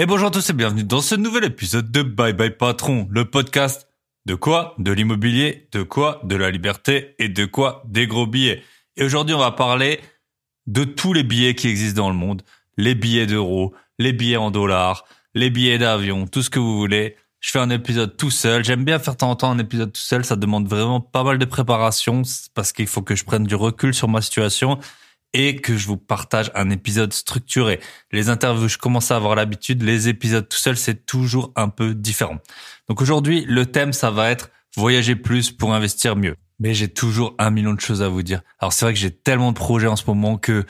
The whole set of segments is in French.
Et bonjour à tous et bienvenue dans ce nouvel épisode de Bye Bye Patron, le podcast de quoi De l'immobilier, de quoi De la liberté et de quoi Des gros billets. Et aujourd'hui, on va parler de tous les billets qui existent dans le monde, les billets d'euros, les billets en dollars, les billets d'avion, tout ce que vous voulez. Je fais un épisode tout seul. J'aime bien faire de temps en temps un épisode tout seul. Ça demande vraiment pas mal de préparation parce qu'il faut que je prenne du recul sur ma situation et que je vous partage un épisode structuré. Les interviews, je commence à avoir l'habitude. Les épisodes tout seul, c'est toujours un peu différent. Donc aujourd'hui, le thème, ça va être voyager plus pour investir mieux. Mais j'ai toujours un million de choses à vous dire. Alors c'est vrai que j'ai tellement de projets en ce moment que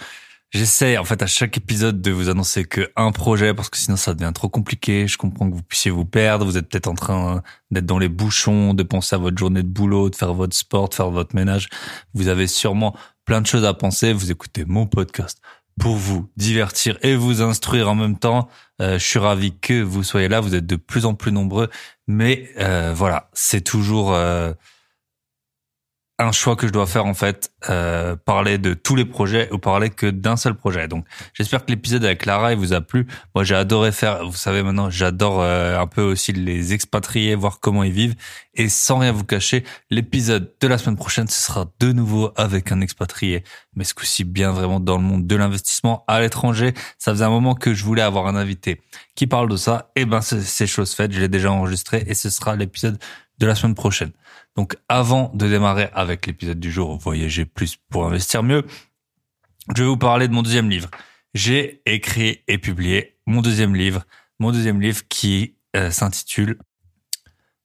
J'essaie en fait à chaque épisode de vous annoncer que un projet parce que sinon ça devient trop compliqué. Je comprends que vous puissiez vous perdre. Vous êtes peut-être en train d'être dans les bouchons, de penser à votre journée de boulot, de faire votre sport, de faire votre ménage. Vous avez sûrement plein de choses à penser. Vous écoutez mon podcast pour vous divertir et vous instruire en même temps. Euh, je suis ravi que vous soyez là. Vous êtes de plus en plus nombreux, mais euh, voilà, c'est toujours euh, un choix que je dois faire en fait, euh, parler de tous les projets ou parler que d'un seul projet. Donc j'espère que l'épisode avec Lara il vous a plu. Moi j'ai adoré faire, vous savez maintenant, j'adore euh, un peu aussi les expatriés, voir comment ils vivent. Et sans rien vous cacher, l'épisode de la semaine prochaine ce sera de nouveau avec un expatrié, mais ce coup-ci bien vraiment dans le monde de l'investissement à l'étranger. Ça faisait un moment que je voulais avoir un invité qui parle de ça. Et eh ben c'est chose faite, je l'ai déjà enregistré et ce sera l'épisode de la semaine prochaine. Donc avant de démarrer avec l'épisode du jour Voyager plus pour investir mieux, je vais vous parler de mon deuxième livre. J'ai écrit et publié mon deuxième livre, mon deuxième livre qui euh, s'intitule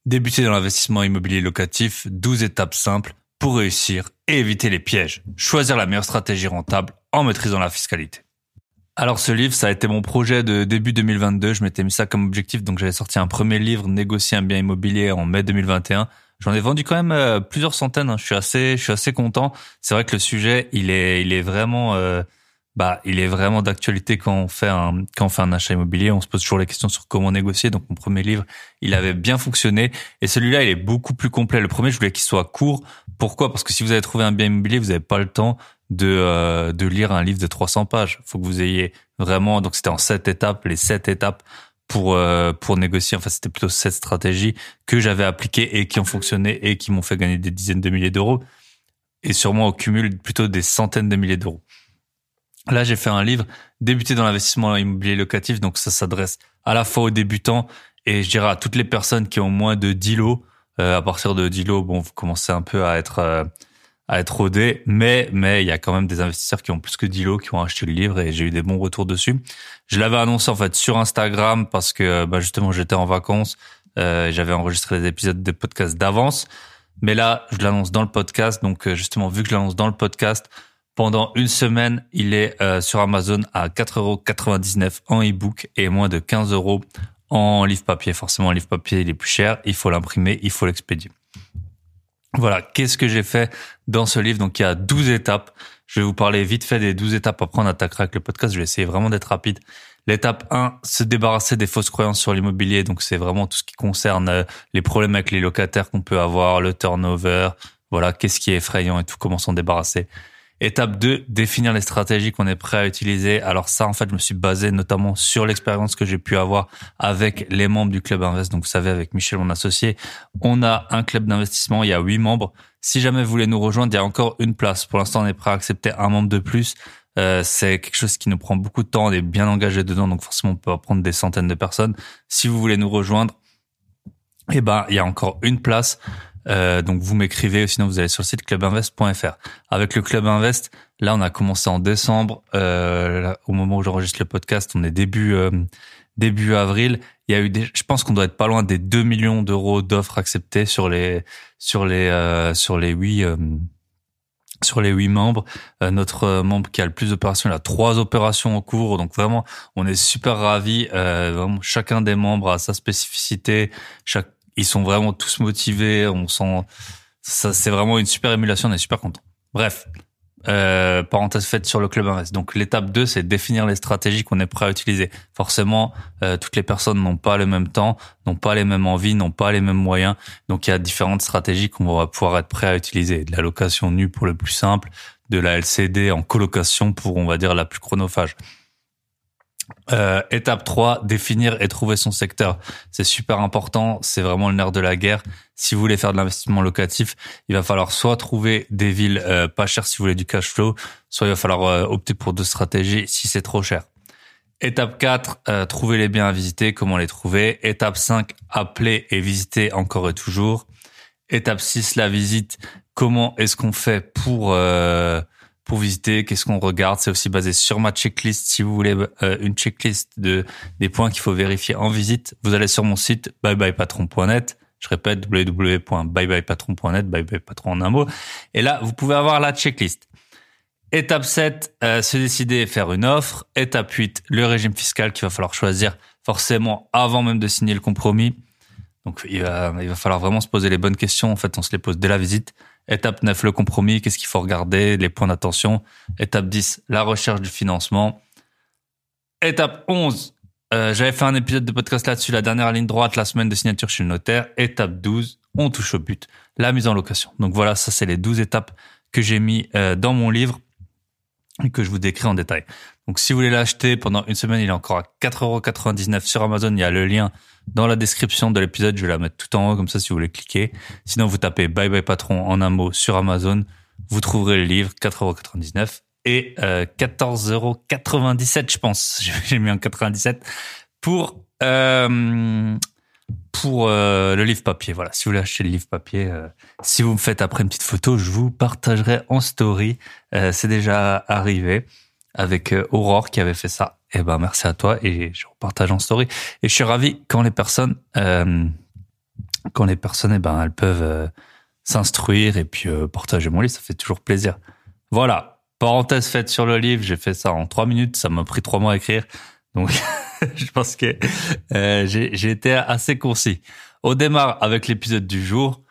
Débuter dans l'investissement immobilier locatif, 12 étapes simples pour réussir et éviter les pièges. Choisir la meilleure stratégie rentable en maîtrisant la fiscalité. Alors ce livre, ça a été mon projet de début 2022. Je m'étais mis ça comme objectif, donc j'avais sorti un premier livre, négocier un bien immobilier en mai 2021. J'en ai vendu quand même euh, plusieurs centaines. Hein. Je suis assez, je suis assez content. C'est vrai que le sujet, il est, il est vraiment, euh, bah, il est vraiment d'actualité quand on fait un, quand on fait un achat immobilier. On se pose toujours les questions sur comment négocier. Donc mon premier livre, il avait bien fonctionné, et celui-là, il est beaucoup plus complet. Le premier, je voulais qu'il soit court. Pourquoi? Parce que si vous avez trouvé un bien immobilier, vous n'avez pas le temps de, euh, de lire un livre de 300 pages. Il faut que vous ayez vraiment, donc c'était en sept étapes, les sept étapes pour euh, pour négocier. Enfin, c'était plutôt sept stratégies que j'avais appliquées et qui ont fonctionné et qui m'ont fait gagner des dizaines de milliers d'euros et sûrement au cumul plutôt des centaines de milliers d'euros. Là, j'ai fait un livre débuter dans l'investissement immobilier locatif, donc ça s'adresse à la fois aux débutants et je dirais à toutes les personnes qui ont moins de 10 lots. Euh, à partir de 10 lots, bon, vous commencez un peu à être à être rodé, mais mais il y a quand même des investisseurs qui ont plus que 10 lots qui ont acheté le livre et j'ai eu des bons retours dessus. Je l'avais annoncé en fait sur Instagram parce que bah, justement j'étais en vacances, euh, j'avais enregistré des épisodes de podcast d'avance, mais là je l'annonce dans le podcast, donc euh, justement vu que je l'annonce dans le podcast, pendant une semaine il est euh, sur Amazon à 4,99€ en ebook et moins de 15 euros en livre papier. Forcément, un livre papier il est plus cher, il faut l'imprimer, il faut l'expédier. Voilà, qu'est-ce que j'ai fait dans ce livre? Donc il y a 12 étapes. Je vais vous parler vite fait des 12 étapes. Après, on attaquera avec le podcast. Je vais essayer vraiment d'être rapide. L'étape 1, se débarrasser des fausses croyances sur l'immobilier. Donc c'est vraiment tout ce qui concerne euh, les problèmes avec les locataires qu'on peut avoir, le turnover. Voilà, qu'est-ce qui est effrayant et tout, comment s'en débarrasser. Étape 2, définir les stratégies qu'on est prêt à utiliser. Alors ça, en fait, je me suis basé notamment sur l'expérience que j'ai pu avoir avec les membres du Club Invest. Donc, vous savez, avec Michel, mon associé, on a un club d'investissement. Il y a huit membres. Si jamais vous voulez nous rejoindre, il y a encore une place. Pour l'instant, on est prêt à accepter un membre de plus. Euh, c'est quelque chose qui nous prend beaucoup de temps. On est bien engagé dedans, donc forcément, on peut prendre des centaines de personnes. Si vous voulez nous rejoindre, eh ben, il y a encore une place. Euh, donc vous m'écrivez, sinon vous allez sur le site clubinvest.fr. Avec le Club Invest, là on a commencé en décembre. Euh, au moment où j'enregistre le podcast, on est début euh, début avril. Il y a eu, des, je pense qu'on doit être pas loin des 2 millions d'euros d'offres acceptées sur les sur les euh, sur les huit sur les huit membres. notre membre qui a le plus d'opérations, il a trois opérations en cours. Donc vraiment, on est super ravis. vraiment, chacun des membres a sa spécificité. Chaque ils sont vraiment tous motivés. On sent, ça, c'est vraiment une super émulation. On est super content. Bref. Euh, parenthèse faite sur le club invest. Donc l'étape 2, c'est définir les stratégies qu'on est prêt à utiliser. Forcément, euh, toutes les personnes n'ont pas le même temps, n'ont pas les mêmes envies, n'ont pas les mêmes moyens. Donc il y a différentes stratégies qu'on va pouvoir être prêt à utiliser. De la location nue pour le plus simple, de la LCD en colocation pour, on va dire, la plus chronophage. Euh, étape 3, définir et trouver son secteur. C'est super important, c'est vraiment le nerf de la guerre. Si vous voulez faire de l'investissement locatif, il va falloir soit trouver des villes euh, pas chères si vous voulez du cash flow, soit il va falloir euh, opter pour deux stratégies si c'est trop cher. Étape 4, trouver les biens à visiter, comment les trouver. Étape 5, appeler et visiter encore et toujours. Étape 6, la visite, comment est-ce qu'on fait pour pour visiter, qu'est-ce qu'on regarde. C'est aussi basé sur ma checklist. Si vous voulez euh, une checklist de des points qu'il faut vérifier en visite, vous allez sur mon site byebyepatron.net. Je répète www.byebyepatron.net, byebyepatron en un mot. Et là, vous pouvez avoir la checklist. Étape 7, euh, se décider et faire une offre. Étape 8, le régime fiscal qu'il va falloir choisir forcément avant même de signer le compromis. Donc il va, il va falloir vraiment se poser les bonnes questions. En fait, on se les pose dès la visite. Étape 9, le compromis, qu'est-ce qu'il faut regarder, les points d'attention. Étape 10, la recherche du financement. Étape 11, euh, j'avais fait un épisode de podcast là-dessus, la dernière ligne droite, la semaine de signature chez le notaire. Étape 12, on touche au but, la mise en location. Donc voilà, ça c'est les 12 étapes que j'ai mis euh, dans mon livre que je vous décris en détail. Donc si vous voulez l'acheter pendant une semaine, il est encore à 4,99€ sur Amazon. Il y a le lien dans la description de l'épisode. Je vais la mettre tout en haut comme ça si vous voulez cliquer. Sinon, vous tapez Bye Bye Patron en un mot sur Amazon. Vous trouverez le livre 4,99€ et euh, 14,97€ je pense. J'ai mis en 97 pour euh, pour euh, le livre papier. Voilà, si vous voulez acheter le livre papier, euh, si vous me faites après une petite photo, je vous partagerai en story. Euh, c'est déjà arrivé avec Aurore qui avait fait ça. Et eh ben merci à toi et je vous partage en story. Et je suis ravi quand les personnes, quand les personnes, eh ben elles peuvent s'instruire et puis partager mon livre. Ça fait toujours plaisir. Voilà. Parenthèse faite sur le livre, j'ai fait ça en trois minutes. Ça m'a pris trois mois à écrire. Donc, je pense que euh, j'ai été assez concis. On démarre avec l'épisode du jour.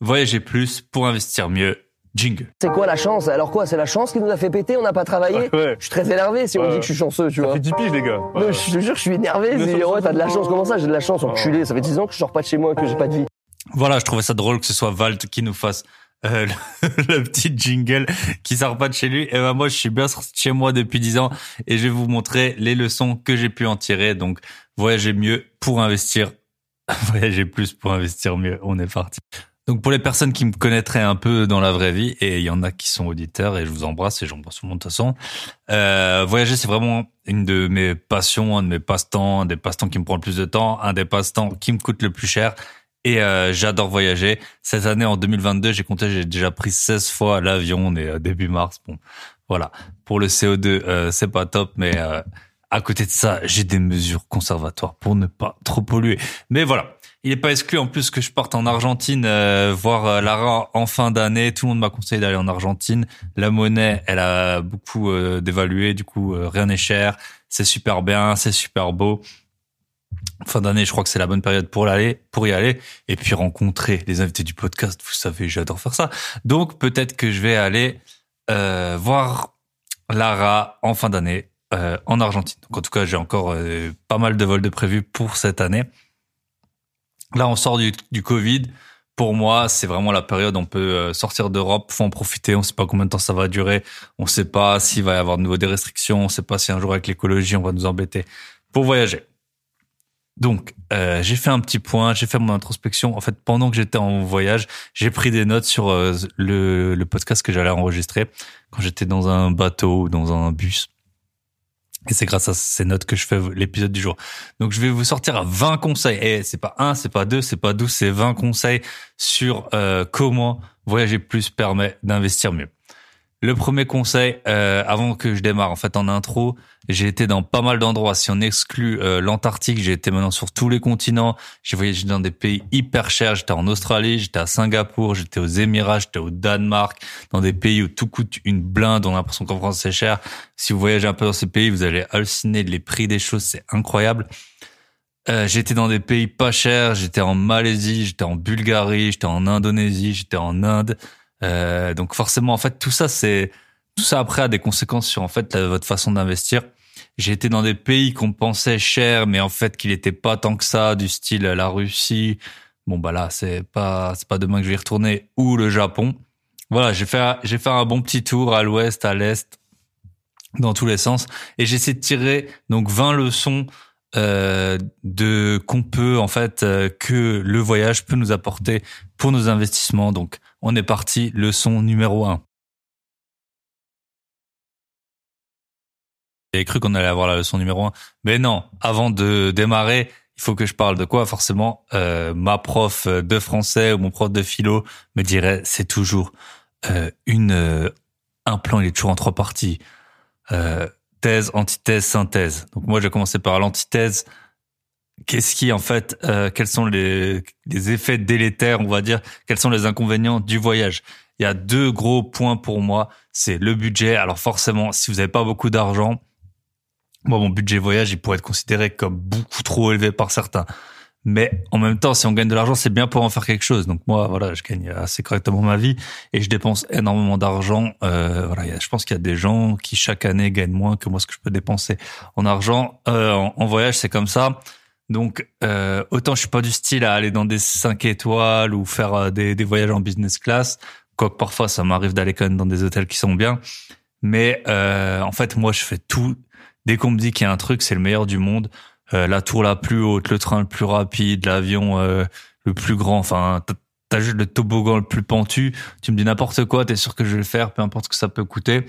Voyager plus pour investir mieux. Jingle. C'est quoi la chance? Alors quoi C'est la chance qui nous a fait péter On n'a pas travaillé? Je suis très énervé si on me dit que je suis chanceux, tu vois. Ça fait 10 piges, les gars. je te jure, je suis énervé. ouais, t'as de la chance. Comment ça J'ai de la chance, enculé? Ça fait 10 ans que je sors pas de chez moi, que j'ai pas de vie. Voilà, je trouvais ça drôle que ce soit Valt qui nous fasse euh, le, petit jingle qui sort pas de chez lui. Et ben moi, je suis bien chez moi depuis dix ans et je vais vous montrer les leçons que j'ai pu en tirer. Donc, voyager mieux pour investir, voyager plus pour investir mieux. On est parti. Donc pour les personnes qui me connaîtraient un peu dans la vraie vie, et il y en a qui sont auditeurs, et je vous embrasse, et j'embrasse tout le monde de toute façon, euh, voyager c'est vraiment une de mes passions, un de mes passe-temps, un des passe-temps qui me prend le plus de temps, un des passe-temps qui me coûte le plus cher, et euh, j'adore voyager. Cette année, en 2022, j'ai compté, j'ai déjà pris 16 fois l'avion. On est début mars. Bon, voilà. Pour le CO2, euh, c'est pas top, mais euh, à côté de ça, j'ai des mesures conservatoires pour ne pas trop polluer. Mais voilà. Il n'est pas exclu en plus que je parte en Argentine voir Lara en fin d'année. Tout le monde m'a conseillé d'aller en Argentine. La monnaie, elle a beaucoup dévalué, du coup rien n'est cher. C'est super bien, c'est super beau fin d'année, je crois que c'est la bonne période pour l'aller, pour y aller, et puis rencontrer les invités du podcast. Vous savez, j'adore faire ça. Donc peut-être que je vais aller euh, voir Lara en fin d'année euh, en Argentine. Donc en tout cas, j'ai encore euh, pas mal de vols de prévus pour cette année. Là, on sort du, du Covid. Pour moi, c'est vraiment la période où on peut sortir d'Europe, faut en profiter. On sait pas combien de temps ça va durer. On sait pas s'il va y avoir de nouveau des restrictions. On sait pas si un jour avec l'écologie, on va nous embêter pour voyager. Donc, euh, j'ai fait un petit point, j'ai fait mon introspection. En fait, pendant que j'étais en voyage, j'ai pris des notes sur euh, le, podcast que j'allais enregistrer quand j'étais dans un bateau ou dans un bus. Et c'est grâce à ces notes que je fais l'épisode du jour. Donc, je vais vous sortir 20 conseils. Et c'est pas un, c'est pas deux, c'est pas douze, c'est 20 conseils sur euh, comment voyager plus permet d'investir mieux. Le premier conseil, euh, avant que je démarre, en fait, en intro, j'ai été dans pas mal d'endroits. Si on exclut euh, l'Antarctique, j'ai été maintenant sur tous les continents. J'ai voyagé dans des pays hyper chers. J'étais en Australie, j'étais à Singapour, j'étais aux Émirats, j'étais au Danemark, dans des pays où tout coûte une blinde. On a l'impression qu'en France c'est cher. Si vous voyagez un peu dans ces pays, vous allez halluciner les prix des choses. C'est incroyable. Euh, j'étais dans des pays pas chers. J'étais en Malaisie, j'étais en Bulgarie, j'étais en Indonésie, j'étais en Inde. Euh, donc forcément, en fait, tout ça, c'est tout ça après a des conséquences sur en fait votre façon d'investir. J'ai été dans des pays qu'on pensait chers, mais en fait qu'il n'était pas tant que ça, du style la Russie. Bon bah là, c'est pas c'est pas demain que je vais y retourner ou le Japon. Voilà, j'ai fait j'ai fait un bon petit tour à l'ouest, à l'est, dans tous les sens. Et j'essaie de tirer donc 20 leçons euh, de qu'on peut en fait euh, que le voyage peut nous apporter pour nos investissements. Donc on est parti, leçon numéro 1. J'ai cru qu'on allait avoir la leçon numéro 1. Mais non, avant de démarrer, il faut que je parle de quoi Forcément, euh, ma prof de français ou mon prof de philo me dirait c'est toujours euh, une euh, un plan, il est toujours en trois parties. Thèse, antithèse, synthèse. Donc moi, j'ai commencé par l'antithèse. Qu'est-ce qui, en fait, euh, quels sont les, les effets délétères, on va dire, quels sont les inconvénients du voyage? Il y a deux gros points pour moi. C'est le budget. Alors forcément, si vous n'avez pas beaucoup d'argent, moi, mon budget voyage, il pourrait être considéré comme beaucoup trop élevé par certains. Mais en même temps, si on gagne de l'argent, c'est bien pour en faire quelque chose. Donc moi, voilà, je gagne assez correctement ma vie et je dépense énormément d'argent. Euh, voilà, je pense qu'il y a des gens qui chaque année gagnent moins que moi ce que je peux dépenser en argent. Euh, en, voyage, c'est comme ça. Donc euh, autant je suis pas du style à aller dans des 5 étoiles ou faire euh, des, des voyages en business class. Quoique parfois ça m'arrive d'aller quand même dans des hôtels qui sont bien. Mais euh, en fait, moi, je fais tout. Dès qu'on me dit qu'il y a un truc, c'est le meilleur du monde. Euh, la tour la plus haute, le train le plus rapide, l'avion euh, le plus grand. Enfin, t'as juste le toboggan le plus pentu. Tu me dis n'importe quoi, t'es sûr que je vais le faire, peu importe ce que ça peut coûter.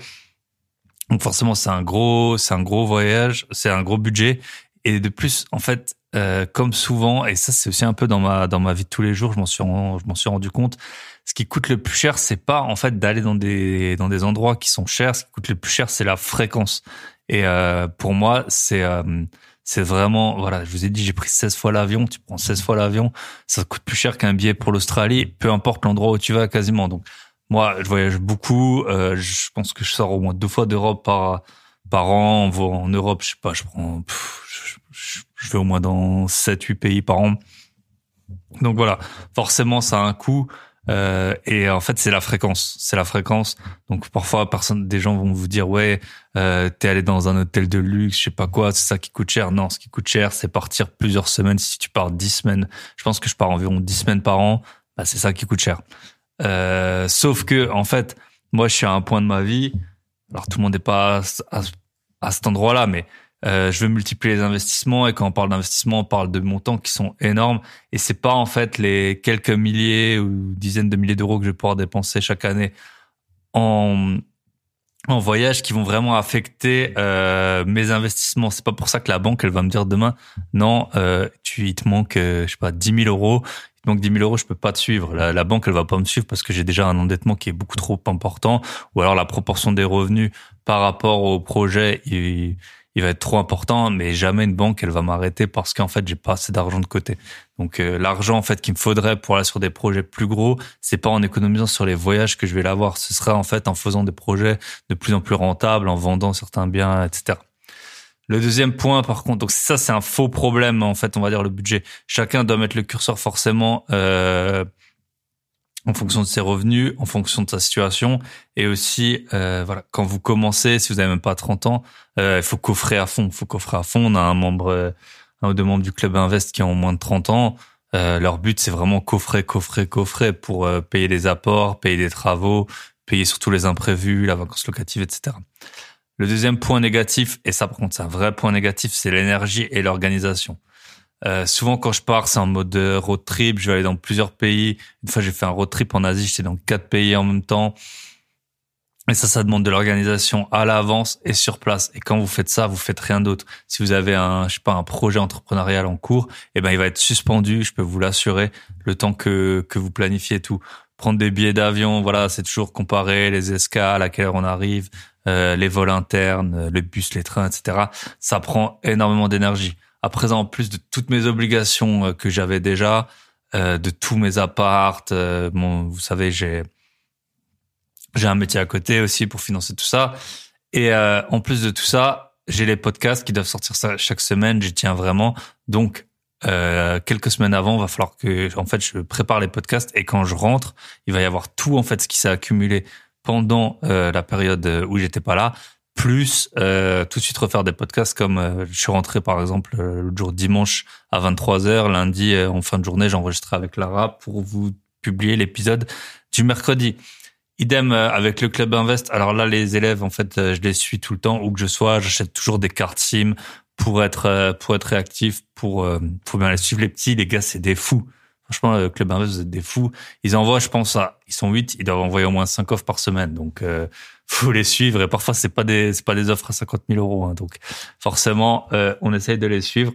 Donc forcément, c'est un gros, c'est un gros voyage, c'est un gros budget. Et de plus, en fait, euh, comme souvent, et ça c'est aussi un peu dans ma dans ma vie de tous les jours, je m'en suis je m'en suis rendu compte. Ce qui coûte le plus cher, c'est pas en fait d'aller dans des dans des endroits qui sont chers. Ce qui coûte le plus cher, c'est la fréquence. Et euh, pour moi, c'est c'est vraiment, voilà, je vous ai dit, j'ai pris 16 fois l'avion, tu prends 16 fois l'avion, ça coûte plus cher qu'un billet pour l'Australie, peu importe l'endroit où tu vas quasiment. Donc, moi, je voyage beaucoup, euh, je pense que je sors au moins deux fois d'Europe par, par an. En Europe, je sais pas, je prends, je, je, vais au moins dans 7, 8 pays par an. Donc voilà, forcément, ça a un coût. Euh, et en fait, c'est la fréquence. C'est la fréquence. Donc parfois, personne, des gens vont vous dire ouais, euh, t'es allé dans un hôtel de luxe, je sais pas quoi, c'est ça qui coûte cher. Non, ce qui coûte cher, c'est partir plusieurs semaines. Si tu pars dix semaines, je pense que je pars environ dix semaines par an. Bah, c'est ça qui coûte cher. Euh, sauf que en fait, moi, je suis à un point de ma vie. Alors tout le monde n'est pas à, à cet endroit-là, mais euh, je veux multiplier les investissements et quand on parle d'investissement, on parle de montants qui sont énormes et c'est pas en fait les quelques milliers ou dizaines de milliers d'euros que je vais pouvoir dépenser chaque année en en voyage qui vont vraiment affecter euh, mes investissements. C'est pas pour ça que la banque elle va me dire demain non, euh, tu il te manque euh, je sais pas 10 000 euros. Il te manque 10 000 euros, je peux pas te suivre. La, la banque elle va pas me suivre parce que j'ai déjà un endettement qui est beaucoup trop important ou alors la proportion des revenus par rapport au projet il, il va être trop important, mais jamais une banque elle va m'arrêter parce qu'en fait j'ai pas assez d'argent de côté. Donc euh, l'argent en fait qu'il me faudrait pour aller sur des projets plus gros, c'est pas en économisant sur les voyages que je vais l'avoir. Ce sera en fait en faisant des projets de plus en plus rentables, en vendant certains biens, etc. Le deuxième point, par contre, donc ça c'est un faux problème en fait, on va dire le budget. Chacun doit mettre le curseur forcément euh, en fonction de ses revenus, en fonction de sa situation, et aussi, euh, voilà, quand vous commencez, si vous avez même pas 30 ans, euh, il faut coffrer à fond. Faut coffrer à fond. On a un membre, un ou deux membres du club Invest qui ont moins de 30 ans. Euh, leur but, c'est vraiment coffrer, coffrer, coffrer pour euh, payer les apports, payer des travaux, payer surtout les imprévus, la vacance locative, etc. Le deuxième point négatif, et ça par contre c'est un vrai point négatif, c'est l'énergie et l'organisation. Euh, souvent, quand je pars, c'est en mode road trip. Je vais aller dans plusieurs pays. Une fois, j'ai fait un road trip en Asie. J'étais dans quatre pays en même temps. Et ça, ça demande de l'organisation à l'avance et sur place. Et quand vous faites ça, vous faites rien d'autre. Si vous avez un, je sais pas, un projet entrepreneurial en cours, eh ben, il va être suspendu. Je peux vous l'assurer le temps que, que vous planifiez tout. Prendre des billets d'avion, voilà, c'est toujours comparer les escales, à quelle heure on arrive, euh, les vols internes, les bus, les trains, etc. Ça prend énormément d'énergie. À présent, en plus de toutes mes obligations euh, que j'avais déjà, euh, de tous mes appartes, euh, bon, vous savez, j'ai j'ai un métier à côté aussi pour financer tout ça. Et en plus de tout ça, j'ai les podcasts qui doivent sortir chaque semaine. J'y tiens vraiment. Donc, quelques semaines avant, va falloir que, en fait, je prépare les podcasts et quand je rentre, il va y avoir tout en fait ce qui s'est accumulé pendant la période où j'étais pas là plus euh, tout de suite refaire des podcasts comme euh, je suis rentré par exemple euh, le jour dimanche à 23h, lundi en fin de journée, j'ai enregistré avec Lara pour vous publier l'épisode du mercredi. Idem euh, avec le club Invest. Alors là, les élèves, en fait, je les suis tout le temps où que je sois. J'achète toujours des cartes SIM pour être pour être réactif, pour pour bien les suivre. Les petits, les gars, c'est des fous. Franchement, le club Invest, vous êtes des fous. Ils envoient, je pense, à, ils sont huit, ils doivent envoyer au moins cinq offres par semaine. Donc, euh, faut les suivre. Et parfois, c'est pas des, c'est pas des offres à 50 000 euros. Hein. Donc, forcément, euh, on essaye de les suivre.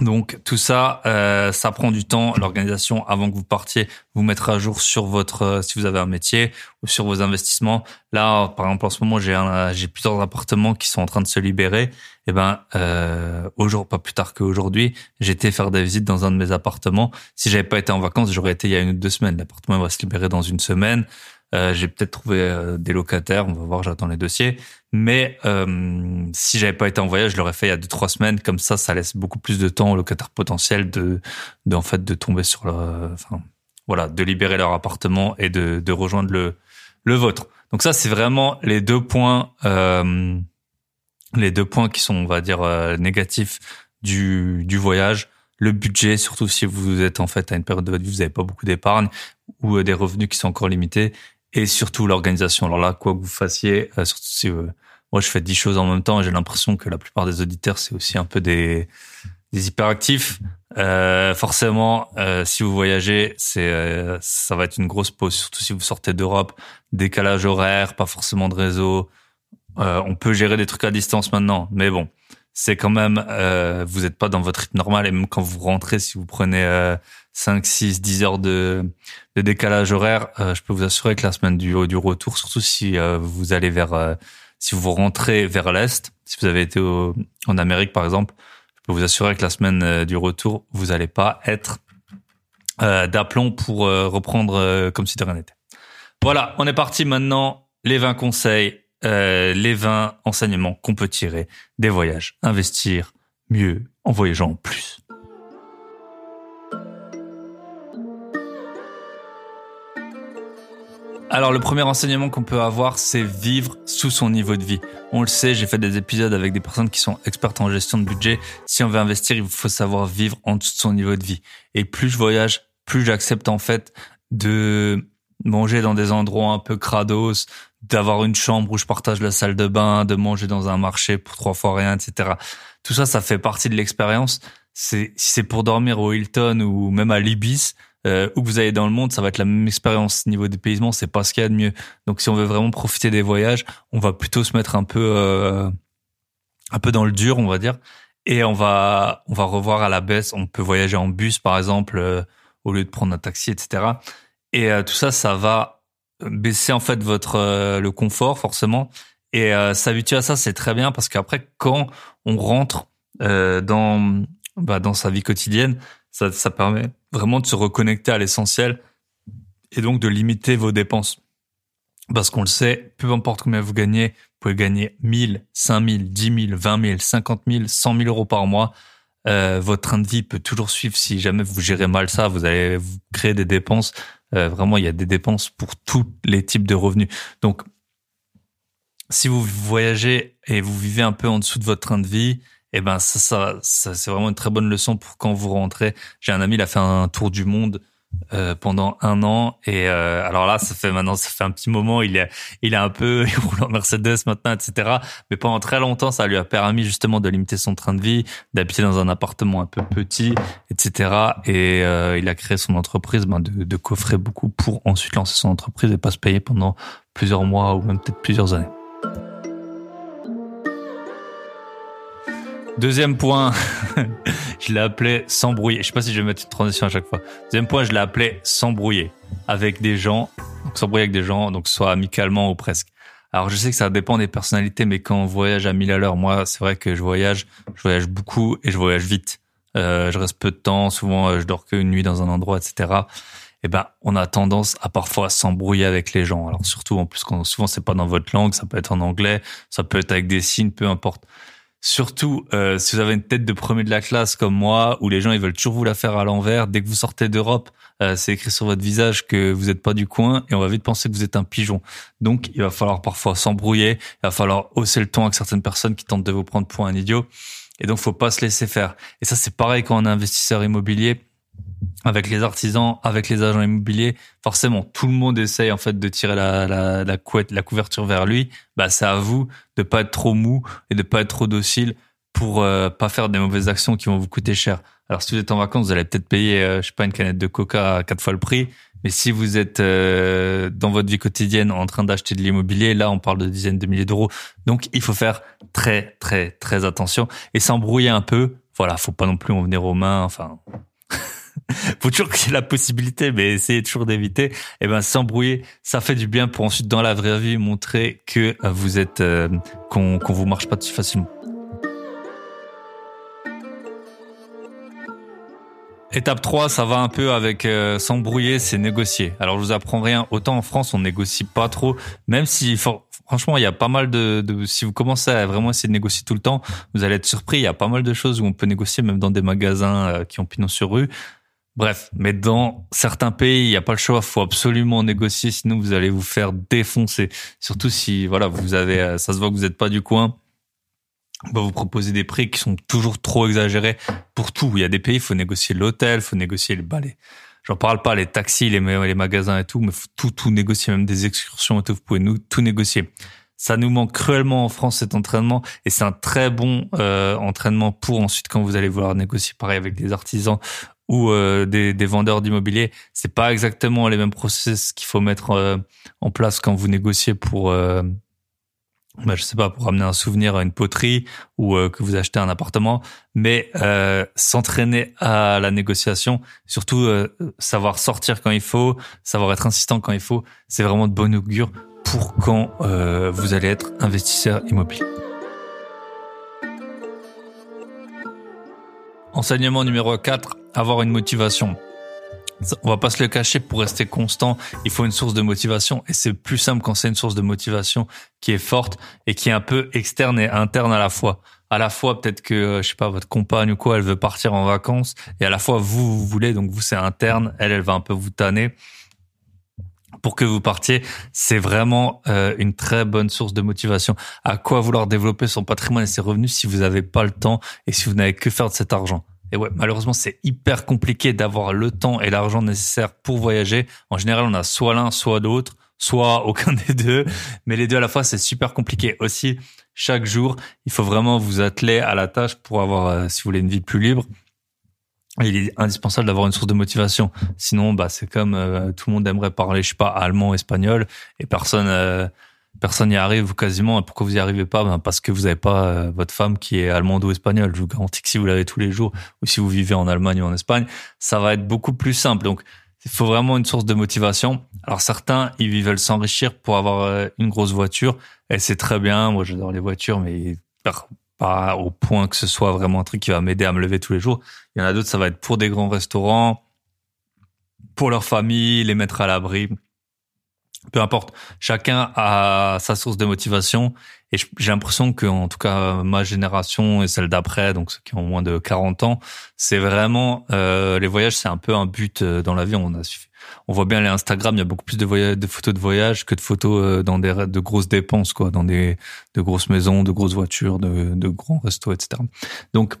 Donc tout ça, euh, ça prend du temps. L'organisation, avant que vous partiez, vous mettre à jour sur votre, euh, si vous avez un métier ou sur vos investissements. Là, par exemple, en ce moment, j'ai j'ai plusieurs appartements qui sont en train de se libérer. Eh ben, euh, aujourd'hui, pas plus tard qu'aujourd'hui, j'étais faire des visites dans un de mes appartements. Si j'avais pas été en vacances, j'aurais été il y a une ou deux semaines. L'appartement va se libérer dans une semaine. Euh, j'ai peut-être trouvé euh, des locataires, on va voir, j'attends les dossiers. Mais euh, si j'avais pas été en voyage, je l'aurais fait il y a deux trois semaines. Comme ça, ça laisse beaucoup plus de temps aux locataires potentiels de, de en fait de tomber sur leur, enfin voilà, de libérer leur appartement et de, de rejoindre le le vôtre. Donc ça, c'est vraiment les deux points, euh, les deux points qui sont, on va dire, euh, négatifs du du voyage le budget, surtout si vous êtes en fait à une période de votre vie, vous n'avez pas beaucoup d'épargne ou des revenus qui sont encore limités et surtout l'organisation. Alors là, quoi que vous fassiez, euh, surtout si euh, moi je fais dix choses en même temps, j'ai l'impression que la plupart des auditeurs c'est aussi un peu des, des hyperactifs. Euh, forcément, euh, si vous voyagez, c'est ça va être une grosse pause, surtout si vous sortez d'Europe, décalage horaire, pas forcément de réseau. On peut gérer des trucs à distance maintenant, mais bon, c'est quand même vous n'êtes pas dans votre rythme normal et même quand vous rentrez, si vous prenez 5, 6, 10 heures de, de décalage horaire, euh, je peux vous assurer que la semaine du, du retour, surtout si euh, vous allez vers, euh, si vous rentrez vers l'Est, si vous avez été en Amérique par exemple, je peux vous assurer que la semaine du retour, vous n'allez pas être d'aplomb pour reprendre comme si de rien n'était. Voilà, on est parti maintenant. Les 20 conseils, les 20 enseignements qu'on peut tirer des voyages. Investir mieux en voyageant plus. Alors le premier enseignement qu'on peut avoir, c'est vivre sous son niveau de vie. On le sait, j'ai fait des épisodes avec des personnes qui sont expertes en gestion de budget. Si on veut investir, il faut savoir vivre en dessous de son niveau de vie. Et plus je voyage, plus j'accepte en fait de manger dans des endroits un peu crados, d'avoir une chambre où je partage la salle de bain, de manger dans un marché pour trois fois rien, etc. Tout ça, ça fait partie de l'expérience. C'est si c'est pour dormir au Hilton ou même à l'Ibis, euh, où que vous allez dans le monde, ça va être la même expérience niveau dépaysement, c'est pas ce qu'il y a de mieux. Donc si on veut vraiment profiter des voyages, on va plutôt se mettre un peu euh, un peu dans le dur, on va dire, et on va on va revoir à la baisse. On peut voyager en bus par exemple euh, au lieu de prendre un taxi, etc. Et euh, tout ça, ça va baisser en fait votre le confort forcément. Et s'habituer à ça, c'est très bien parce qu'après, quand on rentre dans bah, dans sa vie quotidienne, ça, ça permet vraiment de se reconnecter à l'essentiel et donc de limiter vos dépenses. Parce qu'on le sait, peu importe combien vous gagnez, vous pouvez gagner 1000, 5000, 10 000, 20 000, 50 000, 100 000 euros par mois. Euh, votre train de vie peut toujours suivre. Si jamais vous gérez mal ça, vous allez créer des dépenses. Euh, vraiment, il y a des dépenses pour tous les types de revenus. Donc, si vous voyagez et vous vivez un peu en dessous de votre train de vie, eh ben ça, ça, ça c'est vraiment une très bonne leçon pour quand vous rentrez. J'ai un ami, il a fait un tour du monde euh, pendant un an et euh, alors là, ça fait maintenant, ça fait un petit moment. Il est, il est un peu, il roule en Mercedes maintenant, etc. Mais pendant très longtemps, ça lui a permis justement de limiter son train de vie, d'habiter dans un appartement un peu petit, etc. Et euh, il a créé son entreprise, ben, de, de coffrer beaucoup pour ensuite lancer son entreprise et pas se payer pendant plusieurs mois ou même peut-être plusieurs années. Deuxième point, je l'ai appelé s'embrouiller. Je sais pas si je vais mettre une transition à chaque fois. Deuxième point, je l'ai appelé s'embrouiller avec des gens. Donc s'embrouiller avec des gens, donc soit amicalement ou presque. Alors je sais que ça dépend des personnalités, mais quand on voyage à 1000 à l'heure, moi c'est vrai que je voyage, je voyage beaucoup et je voyage vite. Euh, je reste peu de temps, souvent euh, je dors qu'une nuit dans un endroit, etc. Eh ben, on a tendance à parfois s'embrouiller avec les gens. Alors surtout en plus quand souvent c'est pas dans votre langue, ça peut être en anglais, ça peut être avec des signes, peu importe. Surtout euh, si vous avez une tête de premier de la classe comme moi, où les gens ils veulent toujours vous la faire à l'envers. Dès que vous sortez d'Europe, euh, c'est écrit sur votre visage que vous n'êtes pas du coin et on va vite penser que vous êtes un pigeon. Donc il va falloir parfois s'embrouiller, il va falloir hausser le ton avec certaines personnes qui tentent de vous prendre pour un idiot. Et donc faut pas se laisser faire. Et ça c'est pareil quand on est investisseur immobilier. Avec les artisans, avec les agents immobiliers, forcément, tout le monde essaye en fait de tirer la, couette, la couverture vers lui. Bah, c'est à vous de pas être trop mou et de pas être trop docile pour euh, pas faire des mauvaises actions qui vont vous coûter cher. Alors, si vous êtes en vacances, vous allez peut-être payer, euh, je sais pas, une canette de Coca à quatre fois le prix. Mais si vous êtes euh, dans votre vie quotidienne en train d'acheter de l'immobilier, là, on parle de dizaines de milliers d'euros. Donc, il faut faire très, très, très attention et s'embrouiller un peu. Voilà, faut pas non plus en venir aux mains. Enfin, faut toujours y ait la possibilité, mais essayez toujours d'éviter. Eh ben, s'embrouiller, ça fait du bien pour ensuite, dans la vraie vie, montrer que euh, vous êtes, euh, qu'on qu'on vous marche pas dessus facilement. Étape 3, ça va un peu avec euh, s'embrouiller, c'est négocier. Alors je vous apprends rien, autant en France on négocie pas trop, même si franchement il y a pas mal de, de, si vous commencez à vraiment essayer de négocier tout le temps, vous allez être surpris, il y a pas mal de choses où on peut négocier même dans des magasins qui ont pignon sur rue. Bref, mais dans certains pays, il n'y a pas le choix, faut absolument négocier, sinon vous allez vous faire défoncer. Surtout si, voilà, vous avez, euh, ça se voit que vous n'êtes pas du coin. On va vous proposer des prix qui sont toujours trop exagérés pour tout. Il y a des pays, il faut négocier l'hôtel, faut négocier les balais. J'en parle pas, les taxis, les, les magasins et tout, mais faut tout, tout négocier, même des excursions et tout. Vous pouvez nous tout négocier. Ça nous manque cruellement en France cet entraînement et c'est un très bon euh, entraînement pour ensuite quand vous allez vouloir négocier pareil avec des artisans ou euh, des, des, vendeurs d'immobilier, c'est pas exactement les mêmes process qu'il faut mettre euh, en place quand vous négociez pour, euh, bah, je sais pas, pour amener un souvenir à une poterie ou euh, que vous achetez un appartement, mais s'entraîner à la négociation, surtout savoir sortir quand il faut, savoir être insistant quand il faut, c'est vraiment de bon augure pour quand vous allez être investisseur immobilier. Enseignement numéro 4, avoir une motivation. On va pas se le cacher pour rester constant. Il faut une source de motivation et c'est plus simple quand c'est une source de motivation qui est forte et qui est un peu externe et interne à la fois. À la fois peut-être que euh, je sais pas votre compagne ou quoi, elle veut partir en vacances et à la fois vous vous voulez donc vous c'est interne, elle elle va un peu vous tanner pour que vous partiez, c'est vraiment euh, une très bonne source de motivation. À quoi vouloir développer son patrimoine et ses revenus si vous n'avez pas le temps et si vous n'avez que faire de cet argent? Et ouais, malheureusement, c'est hyper compliqué d'avoir le temps et l'argent nécessaire pour voyager. En général, on a soit l'un, soit l'autre, soit aucun des deux. Mais les deux à la fois, c'est super compliqué. Aussi, chaque jour, il faut vraiment vous atteler à la tâche pour avoir, euh, si vous voulez, une vie plus libre. Il est indispensable d'avoir une source de motivation. Sinon, bah, c'est comme euh, tout le monde aimerait parler, je sais pas, allemand, espagnol, et personne, euh, personne n'y arrive quasiment. Et pourquoi vous y arrivez pas? Ben Parce que vous n'avez pas euh, votre femme qui est allemande ou espagnole. Je vous garantis que si vous l'avez tous les jours, ou si vous vivez en Allemagne ou en Espagne, ça va être beaucoup plus simple. Donc, il faut vraiment une source de motivation. Alors certains, ils veulent s'enrichir pour avoir euh, une grosse voiture, et c'est très bien. Moi, j'adore les voitures, mais pas au point que ce soit vraiment un truc qui va m'aider à me lever tous les jours. Il y en a d'autres, ça va être pour des grands restaurants, pour leur famille, les mettre à l'abri peu importe, chacun a sa source de motivation et j'ai l'impression que en tout cas ma génération et celle d'après, donc ceux qui ont moins de 40 ans, c'est vraiment euh, les voyages, c'est un peu un but euh, dans la vie. On a on voit bien les Instagram, il y a beaucoup plus de de photos de voyage que de photos euh, dans des de grosses dépenses quoi, dans des de grosses maisons, de grosses voitures, de, de grands restos, etc. Donc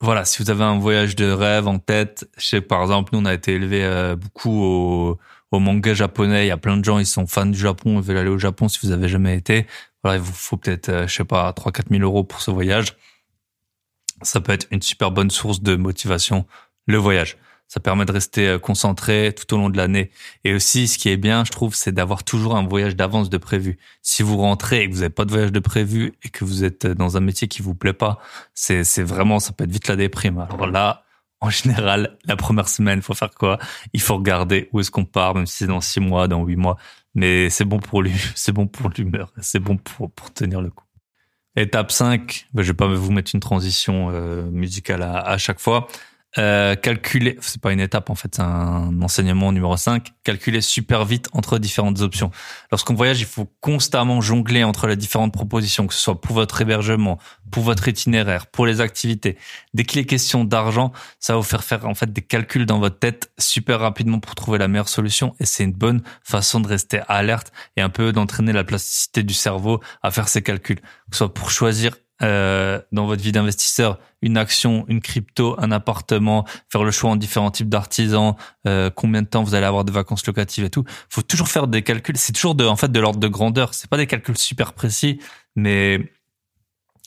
voilà, si vous avez un voyage de rêve en tête, je sais par exemple, nous on a été élevé beaucoup au au manga japonais. Il y a plein de gens, ils sont fans du Japon, ils veulent aller au Japon si vous avez jamais été. Voilà, il vous faut peut-être, euh, je sais pas, 3 4 000 euros pour ce voyage. Ça peut être une super bonne source de motivation, le voyage. Ça permet de rester euh, concentré tout au long de l'année. Et aussi, ce qui est bien, je trouve, c'est d'avoir toujours un voyage d'avance de prévu. Si vous rentrez et que vous n'avez pas de voyage de prévu et que vous êtes dans un métier qui vous plaît pas, c'est, vraiment, ça peut être vite la déprime. Alors là, en général, la première semaine, il faut faire quoi? Il faut regarder où est-ce qu'on part, même si c'est dans six mois, dans huit mois. Mais c'est bon pour lui, c'est bon pour l'humeur, c'est bon pour, pour tenir le coup. Étape 5, ben, je vais pas vous mettre une transition euh, musicale à chaque fois. Euh, calculer, c'est pas une étape en fait, c'est un enseignement numéro 5, calculer super vite entre différentes options. Lorsqu'on voyage, il faut constamment jongler entre les différentes propositions, que ce soit pour votre hébergement, pour votre itinéraire, pour les activités. Dès qu'il est question d'argent, ça va vous faire faire en fait des calculs dans votre tête super rapidement pour trouver la meilleure solution et c'est une bonne façon de rester alerte et un peu d'entraîner la plasticité du cerveau à faire ces calculs, que ce soit pour choisir euh, dans votre vie d'investisseur une action, une crypto, un appartement, faire le choix en différents types d'artisans, euh, combien de temps vous allez avoir de vacances locatives et tout. Faut toujours faire des calculs. C'est toujours de, en fait, de l'ordre de grandeur. C'est pas des calculs super précis, mais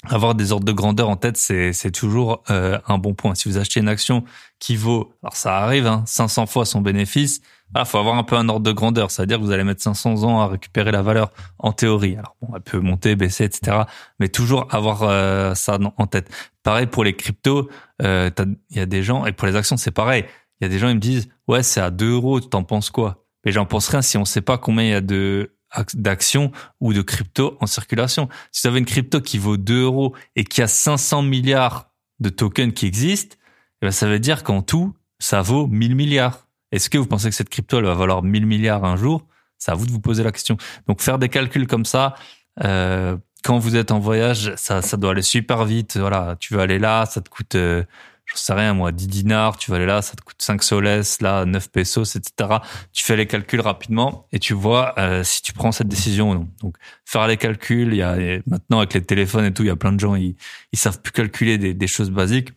avoir des ordres de grandeur en tête, c'est toujours euh, un bon point. Si vous achetez une action qui vaut, alors ça arrive, hein, 500 fois son bénéfice, il faut avoir un peu un ordre de grandeur. C'est-à-dire que vous allez mettre 500 ans à récupérer la valeur en théorie. Alors bon, elle peut monter, baisser, etc. Mais toujours avoir euh, ça en tête. Pareil pour les cryptos, euh, il y a des gens, et pour les actions, c'est pareil. Il y a des gens, ils me disent, ouais, c'est à 2 euros, tu t'en penses quoi? Mais j'en pense rien si on sait pas combien il y a de d'actions ou de crypto en circulation. Si vous avez une crypto qui vaut 2 euros et qui a 500 milliards de tokens qui existent, eh ben ça veut dire qu'en tout, ça vaut 1000 milliards. Est-ce que vous pensez que cette crypto elle va valoir 1000 milliards un jour? C'est à vous de vous poser la question. Donc faire des calculs comme ça, euh, quand vous êtes en voyage, ça, ça doit aller super vite. Voilà, tu veux aller là, ça te coûte euh, je sais rien moi, 10 dinars, tu vas aller là, ça te coûte 5 soles, là 9 pesos, etc. Tu fais les calculs rapidement et tu vois euh, si tu prends cette décision ou non. Donc faire les calculs, il y a maintenant avec les téléphones et tout, il y a plein de gens ils ils savent plus calculer des, des choses basiques.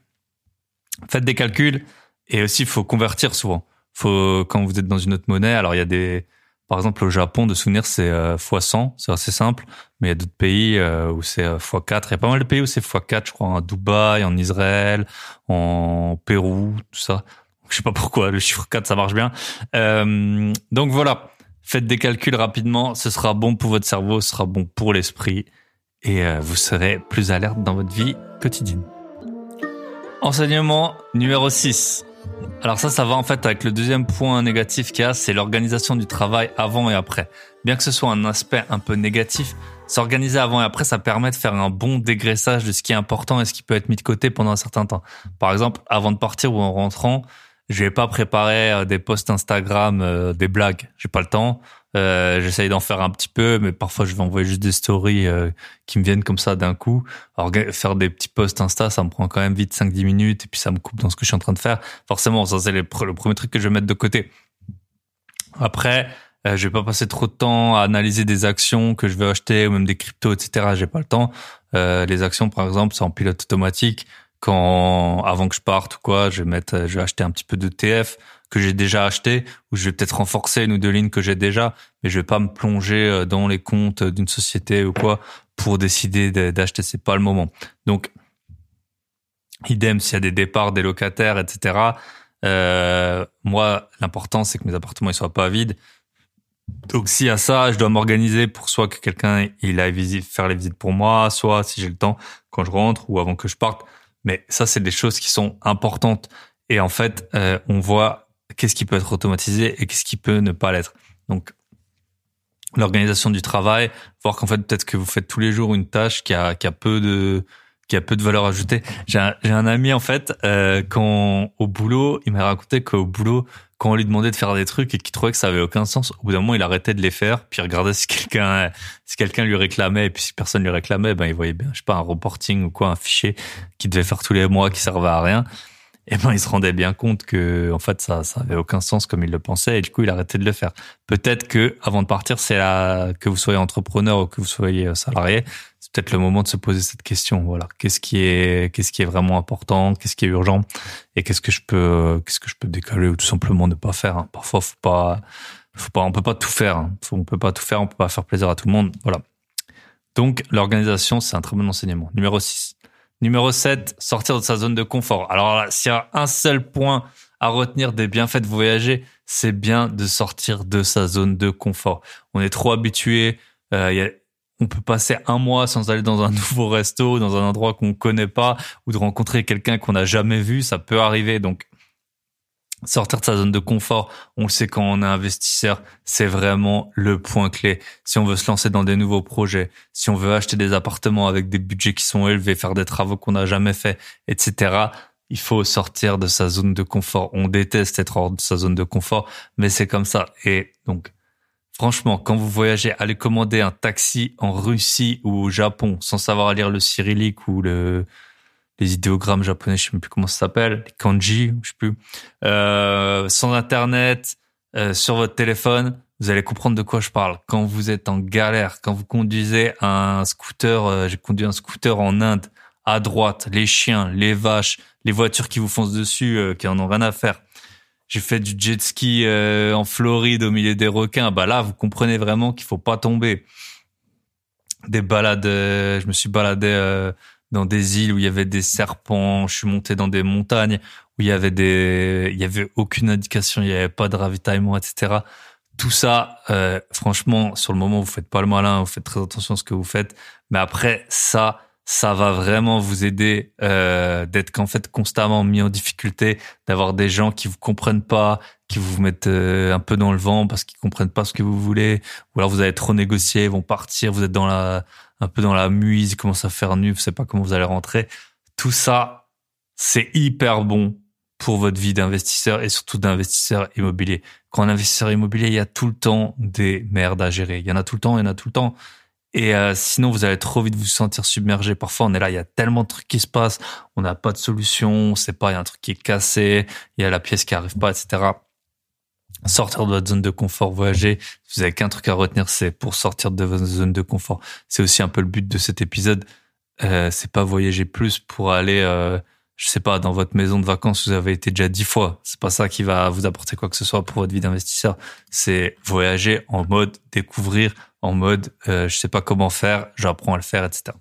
Faites des calculs et aussi il faut convertir souvent. Faut quand vous êtes dans une autre monnaie, alors il y a des par exemple, au Japon, de souvenir, c'est euh, x100, c'est assez simple. Mais il y a d'autres pays euh, où c'est x4. Il y a pas mal de pays où c'est x4, je crois, en Dubaï, en Israël, en Pérou, tout ça. Je sais pas pourquoi, le chiffre 4, ça marche bien. Euh, donc voilà, faites des calculs rapidement. Ce sera bon pour votre cerveau, ce sera bon pour l'esprit. Et vous serez plus alerte dans votre vie quotidienne. Enseignement numéro 6. Alors ça, ça va en fait avec le deuxième point négatif qu'il y a, c'est l'organisation du travail avant et après. Bien que ce soit un aspect un peu négatif, s'organiser avant et après, ça permet de faire un bon dégraissage de ce qui est important et ce qui peut être mis de côté pendant un certain temps. Par exemple, avant de partir ou en rentrant, je vais pas préparer euh, des posts Instagram, euh, des blagues. J'ai pas le temps. Euh, J'essaye d'en faire un petit peu, mais parfois je vais envoyer juste des stories euh, qui me viennent comme ça d'un coup. Alors faire des petits posts Insta, ça me prend quand même vite 5-10 minutes et puis ça me coupe dans ce que je suis en train de faire. Forcément, ça c'est le, premier truc que je vais mettre de côté. Après, euh, je vais pas passer trop de temps à analyser des actions que je vais acheter ou même des cryptos, etc. J'ai pas le temps. Euh, les actions, par exemple, c'est en pilote automatique. Quand avant que je parte ou quoi, je vais mettre, je vais acheter un petit peu de TF que j'ai déjà acheté ou je vais peut-être renforcer une ou deux lignes que j'ai déjà, mais je vais pas me plonger euh, dans les comptes d'une société ou quoi pour décider d'acheter. C'est pas le moment. Donc, idem s'il y a des départs des locataires, etc. Euh, moi, l'important c'est que mes appartements ils soient pas vides. Donc y a ça, je dois m'organiser pour soit que quelqu'un il aille visite, faire les visites pour moi, soit si j'ai le temps quand je rentre ou avant que je parte. Mais ça, c'est des choses qui sont importantes. Et en fait, euh, on voit qu'est-ce qui peut être automatisé et qu'est-ce qui peut ne pas l'être. Donc, l'organisation du travail, voir qu'en fait peut-être que vous faites tous les jours une tâche qui a, qui a peu de qui a peu de valeur ajoutée. J'ai un, un ami en fait euh, quand au boulot, il m'a raconté qu'au boulot, quand on lui demandait de faire des trucs et qu'il trouvait que ça avait aucun sens, au bout d'un moment, il arrêtait de les faire, puis il regardait si quelqu'un si quelqu'un lui réclamait et puis si personne lui réclamait, ben il voyait bien, je sais pas, un reporting ou quoi, un fichier qu'il devait faire tous les mois qui servait à rien eh ben il se rendait bien compte que en fait ça ça avait aucun sens comme il le pensait et du coup il arrêtait de le faire. Peut-être que avant de partir, c'est là que vous soyez entrepreneur ou que vous soyez euh, salarié, c'est peut-être le moment de se poser cette question. Voilà, qu'est-ce qui est qu'est-ce qui est vraiment important, qu'est-ce qui est urgent? Et qu'est-ce que je peux qu'est-ce que je peux décaler ou tout simplement ne pas faire. Hein. Parfois faut pas faut pas on peut pas tout faire. Hein. on peut pas tout faire, on peut pas faire plaisir à tout le monde. Voilà. Donc l'organisation, c'est un très bon enseignement. Numéro 6. Numéro 7, sortir de sa zone de confort. Alors s'il y a un seul point à retenir des bienfaits de voyager, c'est bien de sortir de sa zone de confort. On est trop habitué. Euh, on peut passer un mois sans aller dans un nouveau resto, dans un endroit qu'on connaît pas, ou de rencontrer quelqu'un qu'on n'a jamais vu. Ça peut arriver. Donc sortir de sa zone de confort, on le sait quand on est investisseur, c'est vraiment le point clé. Si on veut se lancer dans des nouveaux projets, si on veut acheter des appartements avec des budgets qui sont élevés, faire des travaux qu'on n'a jamais fait, etc., il faut sortir de sa zone de confort. On déteste être hors de sa zone de confort, mais c'est comme ça. Et donc, franchement, quand vous voyagez, allez commander un taxi en Russie ou au Japon sans savoir lire le cyrillique ou le, les idéogrammes japonais, je sais plus comment ça s'appelle, les kanji, je sais plus, euh, sans internet, euh, sur votre téléphone, vous allez comprendre de quoi je parle. Quand vous êtes en galère, quand vous conduisez un scooter, euh, j'ai conduit un scooter en Inde, à droite, les chiens, les vaches, les voitures qui vous foncent dessus, euh, qui en ont rien à faire. J'ai fait du jet ski euh, en Floride au milieu des requins. Bah là, vous comprenez vraiment qu'il faut pas tomber. Des balades, je me suis baladé dans des îles où il y avait des serpents. Je suis monté dans des montagnes où il y avait des, il y avait aucune indication, il y avait pas de ravitaillement, etc tout ça, euh, franchement, sur le moment, vous faites pas le malin, vous faites très attention à ce que vous faites. Mais après, ça, ça va vraiment vous aider euh, d'être qu'en fait constamment mis en difficulté, d'avoir des gens qui vous comprennent pas, qui vous mettent euh, un peu dans le vent parce qu'ils comprennent pas ce que vous voulez, ou alors vous allez trop négocier, ils vont partir, vous êtes dans la un peu dans la muise, ils commencent à faire nu, vous savez pas comment vous allez rentrer. Tout ça, c'est hyper bon pour votre vie d'investisseur et surtout d'investisseur immobilier. Quand on est investisseur immobilier, il y a tout le temps des merdes à gérer. Il y en a tout le temps, il y en a tout le temps. Et euh, sinon, vous allez trop vite vous sentir submergé. Parfois, on est là, il y a tellement de trucs qui se passent, on n'a pas de solution, on sait pas, il y a un truc qui est cassé, il y a la pièce qui arrive pas, etc. Sortir de votre zone de confort, voyager. Vous avez qu'un truc à retenir, c'est pour sortir de votre zone de confort. C'est aussi un peu le but de cet épisode. Euh, c'est pas voyager plus pour aller euh, je sais pas, dans votre maison de vacances, vous avez été déjà dix fois. C'est pas ça qui va vous apporter quoi que ce soit pour votre vie d'investisseur. C'est voyager en mode découvrir, en mode euh, je sais pas comment faire, j'apprends à le faire, etc.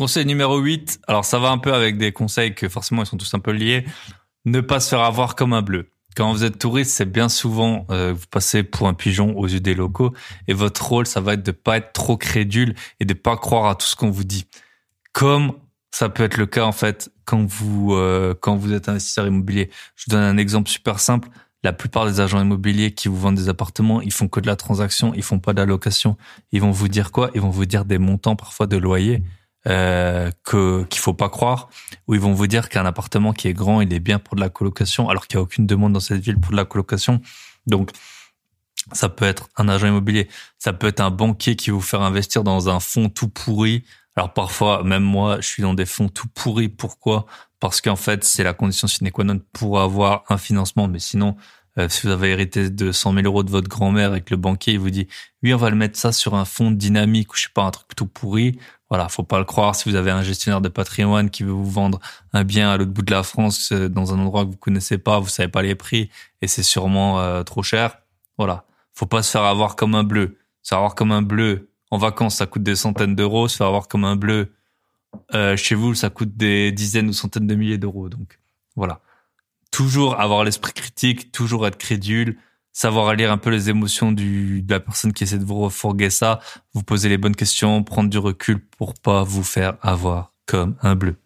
Conseil numéro 8, alors ça va un peu avec des conseils que forcément ils sont tous un peu liés. Ne pas se faire avoir comme un bleu. Quand vous êtes touriste, c'est bien souvent euh, vous passez pour un pigeon aux yeux des locaux et votre rôle, ça va être de pas être trop crédule et de pas croire à tout ce qu'on vous dit. Comme ça peut être le cas en fait quand vous euh, quand vous êtes investisseur immobilier. Je vous donne un exemple super simple. La plupart des agents immobiliers qui vous vendent des appartements, ils font que de la transaction, ils font pas d'allocation. Ils vont vous dire quoi? Ils vont vous dire des montants parfois de loyer euh, que qu'il faut pas croire, où ils vont vous dire qu'un appartement qui est grand, il est bien pour de la colocation, alors qu'il y a aucune demande dans cette ville pour de la colocation. Donc ça peut être un agent immobilier, ça peut être un banquier qui vous faire investir dans un fonds tout pourri. Alors parfois, même moi, je suis dans des fonds tout pourris. Pourquoi? Parce qu'en fait, c'est la condition sine qua non pour avoir un financement. Mais sinon, euh, si vous avez hérité de 100 000 euros de votre grand-mère et que le banquier il vous dit, oui, on va le mettre ça sur un fonds dynamique ou je sais pas, un truc tout pourri, voilà, faut pas le croire. Si vous avez un gestionnaire de patrimoine qui veut vous vendre un bien à l'autre bout de la France, euh, dans un endroit que vous connaissez pas, vous savez pas les prix et c'est sûrement euh, trop cher. Voilà, faut pas se faire avoir comme un bleu. Se faire avoir comme un bleu en vacances, ça coûte des centaines d'euros. Se faire avoir comme un bleu euh, chez vous, ça coûte des dizaines ou centaines de milliers d'euros. Donc voilà, toujours avoir l'esprit critique, toujours être crédule savoir lire un peu les émotions du, de la personne qui essaie de vous refourguer ça, vous poser les bonnes questions, prendre du recul pour pas vous faire avoir comme un bleu.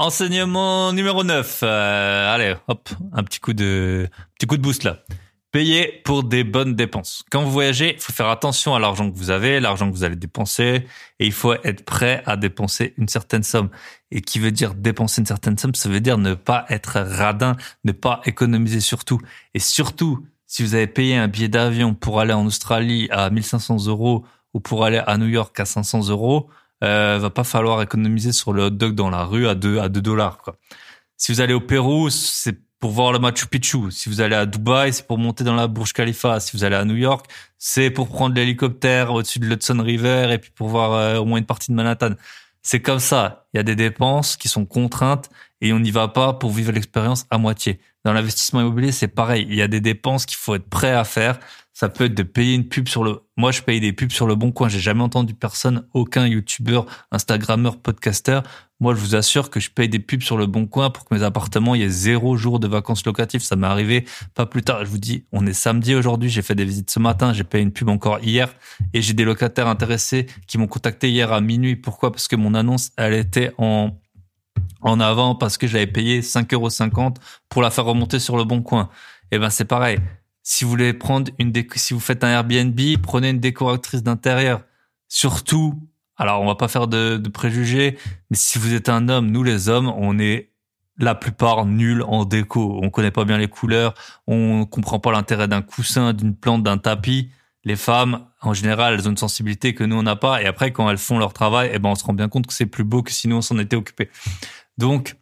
Enseignement numéro 9. Euh, allez, hop, un petit coup de petit coup de boost là. Payer pour des bonnes dépenses. Quand vous voyagez, il faut faire attention à l'argent que vous avez, l'argent que vous allez dépenser, et il faut être prêt à dépenser une certaine somme. Et qui veut dire dépenser une certaine somme, ça veut dire ne pas être radin, ne pas économiser surtout. Et surtout, si vous avez payé un billet d'avion pour aller en Australie à 1500 euros ou pour aller à New York à 500 euros, euh, va pas falloir économiser sur le hot dog dans la rue à 2 à 2 dollars. Quoi. Si vous allez au Pérou, c'est pour voir le Machu Picchu. Si vous allez à Dubaï, c'est pour monter dans la Burj Khalifa. Si vous allez à New York, c'est pour prendre l'hélicoptère au-dessus de l'Hudson River et puis pour voir euh, au moins une partie de Manhattan. C'est comme ça. Il y a des dépenses qui sont contraintes et on n'y va pas pour vivre l'expérience à moitié. Dans l'investissement immobilier, c'est pareil. Il y a des dépenses qu'il faut être prêt à faire. Ça peut être de payer une pub sur le. Moi, je paye des pubs sur le Bon Coin. J'ai jamais entendu personne, aucun YouTuber, Instagrammeur, podcasteur. Moi, je vous assure que je paye des pubs sur le Bon Coin pour que mes appartements il y ait zéro jour de vacances locatives. Ça m'est arrivé pas plus tard. Je vous dis, on est samedi aujourd'hui. J'ai fait des visites ce matin. J'ai payé une pub encore hier et j'ai des locataires intéressés qui m'ont contacté hier à minuit. Pourquoi? Parce que mon annonce, elle était en en avant parce que j'avais payé 5,50 euros pour la faire remonter sur le bon coin. Et eh ben c'est pareil. Si vous voulez prendre une si vous faites un Airbnb, prenez une décoratrice d'intérieur. Surtout, alors on va pas faire de, de préjugés, mais si vous êtes un homme, nous les hommes, on est la plupart nuls en déco. On connaît pas bien les couleurs, on comprend pas l'intérêt d'un coussin, d'une plante, d'un tapis. Les femmes, en général, elles ont une sensibilité que nous on n'a pas. Et après, quand elles font leur travail, eh ben on se rend bien compte que c'est plus beau que si nous on s'en était occupé. Donc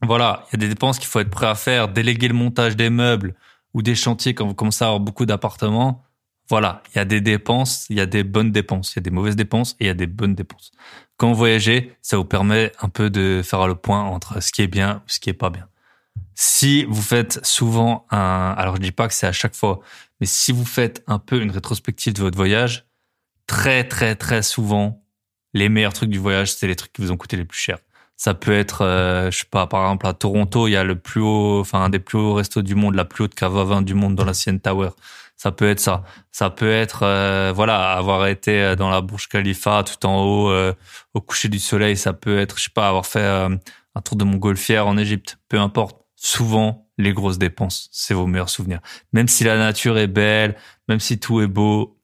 voilà, il y a des dépenses qu'il faut être prêt à faire. Déléguer le montage des meubles ou des chantiers quand vous commencez à avoir beaucoup d'appartements. Voilà, il y a des dépenses, il y a des bonnes dépenses, il y a des mauvaises dépenses et il y a des bonnes dépenses. Quand vous voyagez, ça vous permet un peu de faire le point entre ce qui est bien ou ce qui est pas bien. Si vous faites souvent un, alors je dis pas que c'est à chaque fois, mais si vous faites un peu une rétrospective de votre voyage, très très très souvent, les meilleurs trucs du voyage, c'est les trucs qui vous ont coûté les plus cher. Ça peut être, euh, je sais pas, par exemple à Toronto, il y a le plus haut, enfin un des plus hauts restos du monde, la plus haute cave à vin du monde dans la CN Tower. Ça peut être ça. Ça peut être, euh, voilà, avoir été euh, dans la Burj Khalifa tout en haut euh, au coucher du soleil. Ça peut être, je sais pas, avoir fait un tour de montgolfière en Égypte. Peu importe. Souvent, les grosses dépenses, c'est vos meilleurs souvenirs. Même si la nature est belle, même si tout est beau,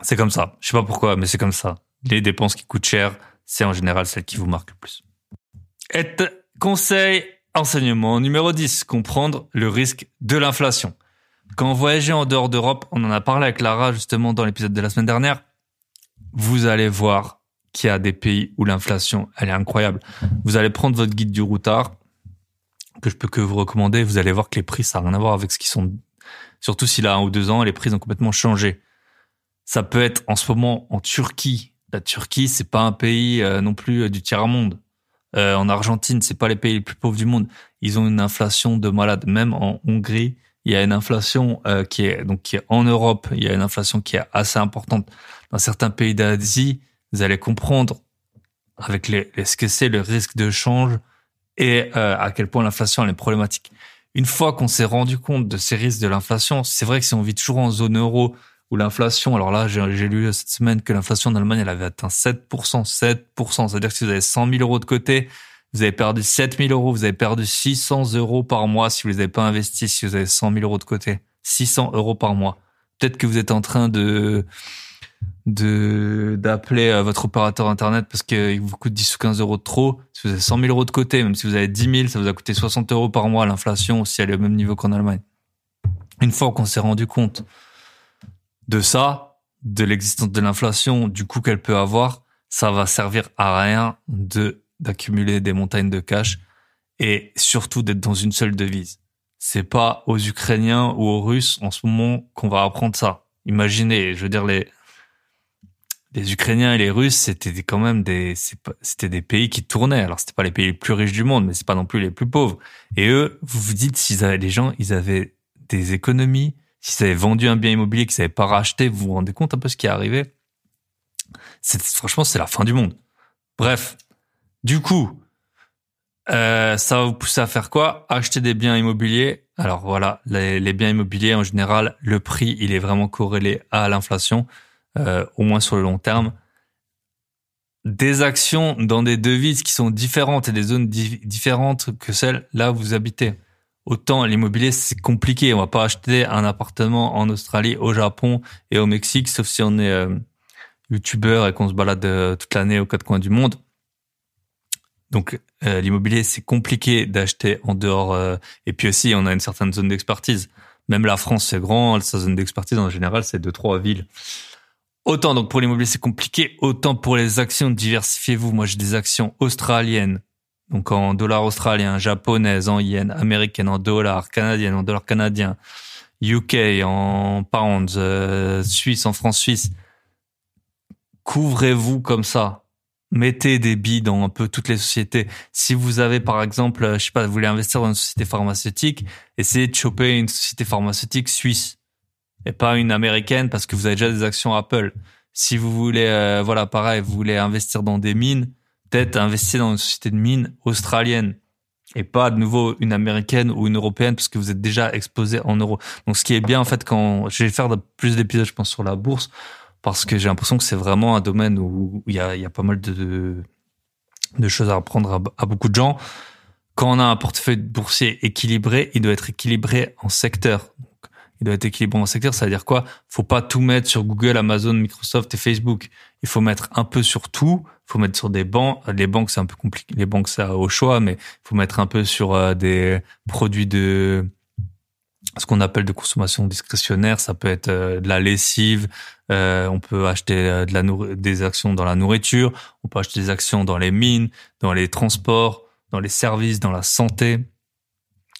c'est comme ça. Je sais pas pourquoi, mais c'est comme ça. Les dépenses qui coûtent cher, c'est en général celles qui vous marquent le plus. Conseil, enseignement numéro 10, comprendre le risque de l'inflation. Quand vous voyagez en dehors d'Europe, on en a parlé avec Lara justement dans l'épisode de la semaine dernière, vous allez voir qu'il y a des pays où l'inflation, elle est incroyable. Vous allez prendre votre guide du routard, que je peux que vous recommander, vous allez voir que les prix, ça n'a rien à voir avec ce qui sont... Surtout s'il a un ou deux ans, les prix ont complètement changé. Ça peut être en ce moment en Turquie. La Turquie, c'est pas un pays euh, non plus euh, du tiers-monde. Euh, en Argentine, c'est pas les pays les plus pauvres du monde. Ils ont une inflation de malade. Même en Hongrie, il y a une inflation euh, qui est donc qui est en Europe, il y a une inflation qui est assez importante dans certains pays d'Asie. Vous allez comprendre avec les, ce que c'est le risque de change et euh, à quel point l'inflation est problématique. Une fois qu'on s'est rendu compte de ces risques de l'inflation, c'est vrai que si on vit toujours en zone euro où l'inflation, alors là j'ai lu cette semaine que l'inflation en Allemagne elle avait atteint 7%, 7%, c'est-à-dire que si vous avez 100 000 euros de côté, vous avez perdu 7000 euros, vous avez perdu 600 euros par mois si vous les avez pas investis, si vous avez 100 000 euros de côté. 600 euros par mois. Peut-être que vous êtes en train de de d'appeler euh, votre opérateur internet parce qu'il vous coûte 10 ou 15 euros de trop. Si vous avez 100 000 euros de côté, même si vous avez 10 000, ça vous a coûté 60 euros par mois. L'inflation, si elle est au même niveau qu'en Allemagne. Une fois qu'on s'est rendu compte de ça, de l'existence de l'inflation, du coût qu'elle peut avoir, ça va servir à rien de d'accumuler des montagnes de cash et surtout d'être dans une seule devise. C'est pas aux Ukrainiens ou aux Russes en ce moment qu'on va apprendre ça. Imaginez, je veux dire les les Ukrainiens et les Russes, c'était quand même des c'était des pays qui tournaient. Alors c'était pas les pays les plus riches du monde, mais c'est pas non plus les plus pauvres. Et eux, vous vous dites s'ils avaient les gens, ils avaient des économies, s'ils avaient vendu un bien immobilier qu'ils n'avaient pas racheté, vous vous rendez compte un peu ce qui est arrivé? C'est franchement c'est la fin du monde. Bref, du coup, euh, ça va vous pousser à faire quoi? Acheter des biens immobiliers. Alors voilà, les, biens immobiliers en général, le prix il est vraiment corrélé à l'inflation, euh, au moins sur le long terme. Des actions dans des devises qui sont différentes et des zones différentes que celles là où vous habitez. Autant l'immobilier c'est compliqué, on va pas acheter un appartement en Australie, au Japon et au Mexique, sauf si on est euh, youtubeur et qu'on se balade euh, toute l'année aux quatre coins du monde. Donc euh, l'immobilier, c'est compliqué d'acheter en dehors. Euh, et puis aussi, on a une certaine zone d'expertise. Même la France, c'est grand. Sa zone d'expertise, en général, c'est deux, trois villes. Autant donc pour l'immobilier, c'est compliqué. Autant pour les actions, diversifiez-vous. Moi, j'ai des actions australiennes. Donc en dollars australiens, japonaises, en yens, américaines, en dollars, canadiennes, en dollars canadiens, UK, en pounds, euh, suisse, en francs suisses. Couvrez-vous comme ça? Mettez des billes dans un peu toutes les sociétés. Si vous avez, par exemple, je sais pas, vous voulez investir dans une société pharmaceutique, essayez de choper une société pharmaceutique suisse et pas une américaine parce que vous avez déjà des actions Apple. Si vous voulez, euh, voilà, pareil, vous voulez investir dans des mines, peut-être investir dans une société de mines australienne et pas de nouveau une américaine ou une européenne parce que vous êtes déjà exposé en euros. Donc, ce qui est bien, en fait, quand je vais faire plus d'épisodes, je pense, sur la bourse, parce que j'ai l'impression que c'est vraiment un domaine où il y a, pas mal de, de choses à apprendre à, beaucoup de gens. Quand on a un portefeuille boursier équilibré, il doit être équilibré en secteur. il doit être équilibré en secteur. Ça veut dire quoi? Faut pas tout mettre sur Google, Amazon, Microsoft et Facebook. Il faut mettre un peu sur tout. Faut mettre sur des banques. Les banques, c'est un peu compliqué. Les banques, ça au choix, mais faut mettre un peu sur euh, des produits de ce qu'on appelle de consommation discrétionnaire. Ça peut être euh, de la lessive. Euh, on peut acheter de la des actions dans la nourriture. On peut acheter des actions dans les mines, dans les transports, dans les services, dans la santé.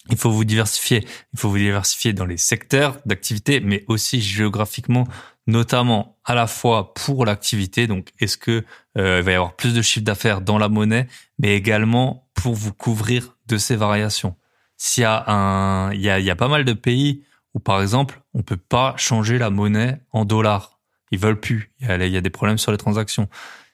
Il faut vous diversifier. Il faut vous diversifier dans les secteurs d'activité, mais aussi géographiquement, notamment à la fois pour l'activité. Donc, est-ce que euh, il va y avoir plus de chiffre d'affaires dans la monnaie, mais également pour vous couvrir de ces variations. S'il y a un, il y a, pas mal de pays où, par exemple, on peut pas changer la monnaie en dollars. Ils veulent plus. Il y a, il y a des problèmes sur les transactions.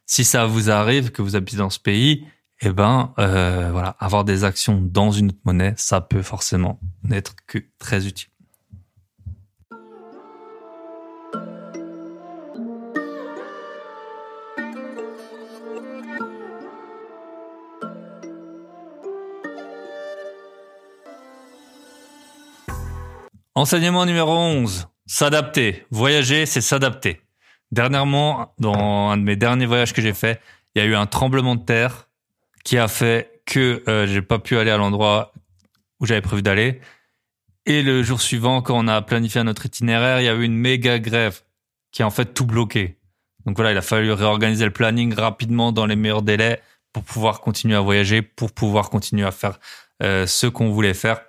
Si ça vous arrive que vous habitez dans ce pays, eh ben euh, voilà, avoir des actions dans une autre monnaie, ça peut forcément n'être que très utile. Enseignement numéro 11. S'adapter. Voyager, c'est s'adapter. Dernièrement, dans un de mes derniers voyages que j'ai fait, il y a eu un tremblement de terre qui a fait que euh, j'ai pas pu aller à l'endroit où j'avais prévu d'aller. Et le jour suivant, quand on a planifié notre itinéraire, il y a eu une méga grève qui a en fait tout bloqué. Donc voilà, il a fallu réorganiser le planning rapidement dans les meilleurs délais pour pouvoir continuer à voyager, pour pouvoir continuer à faire euh, ce qu'on voulait faire.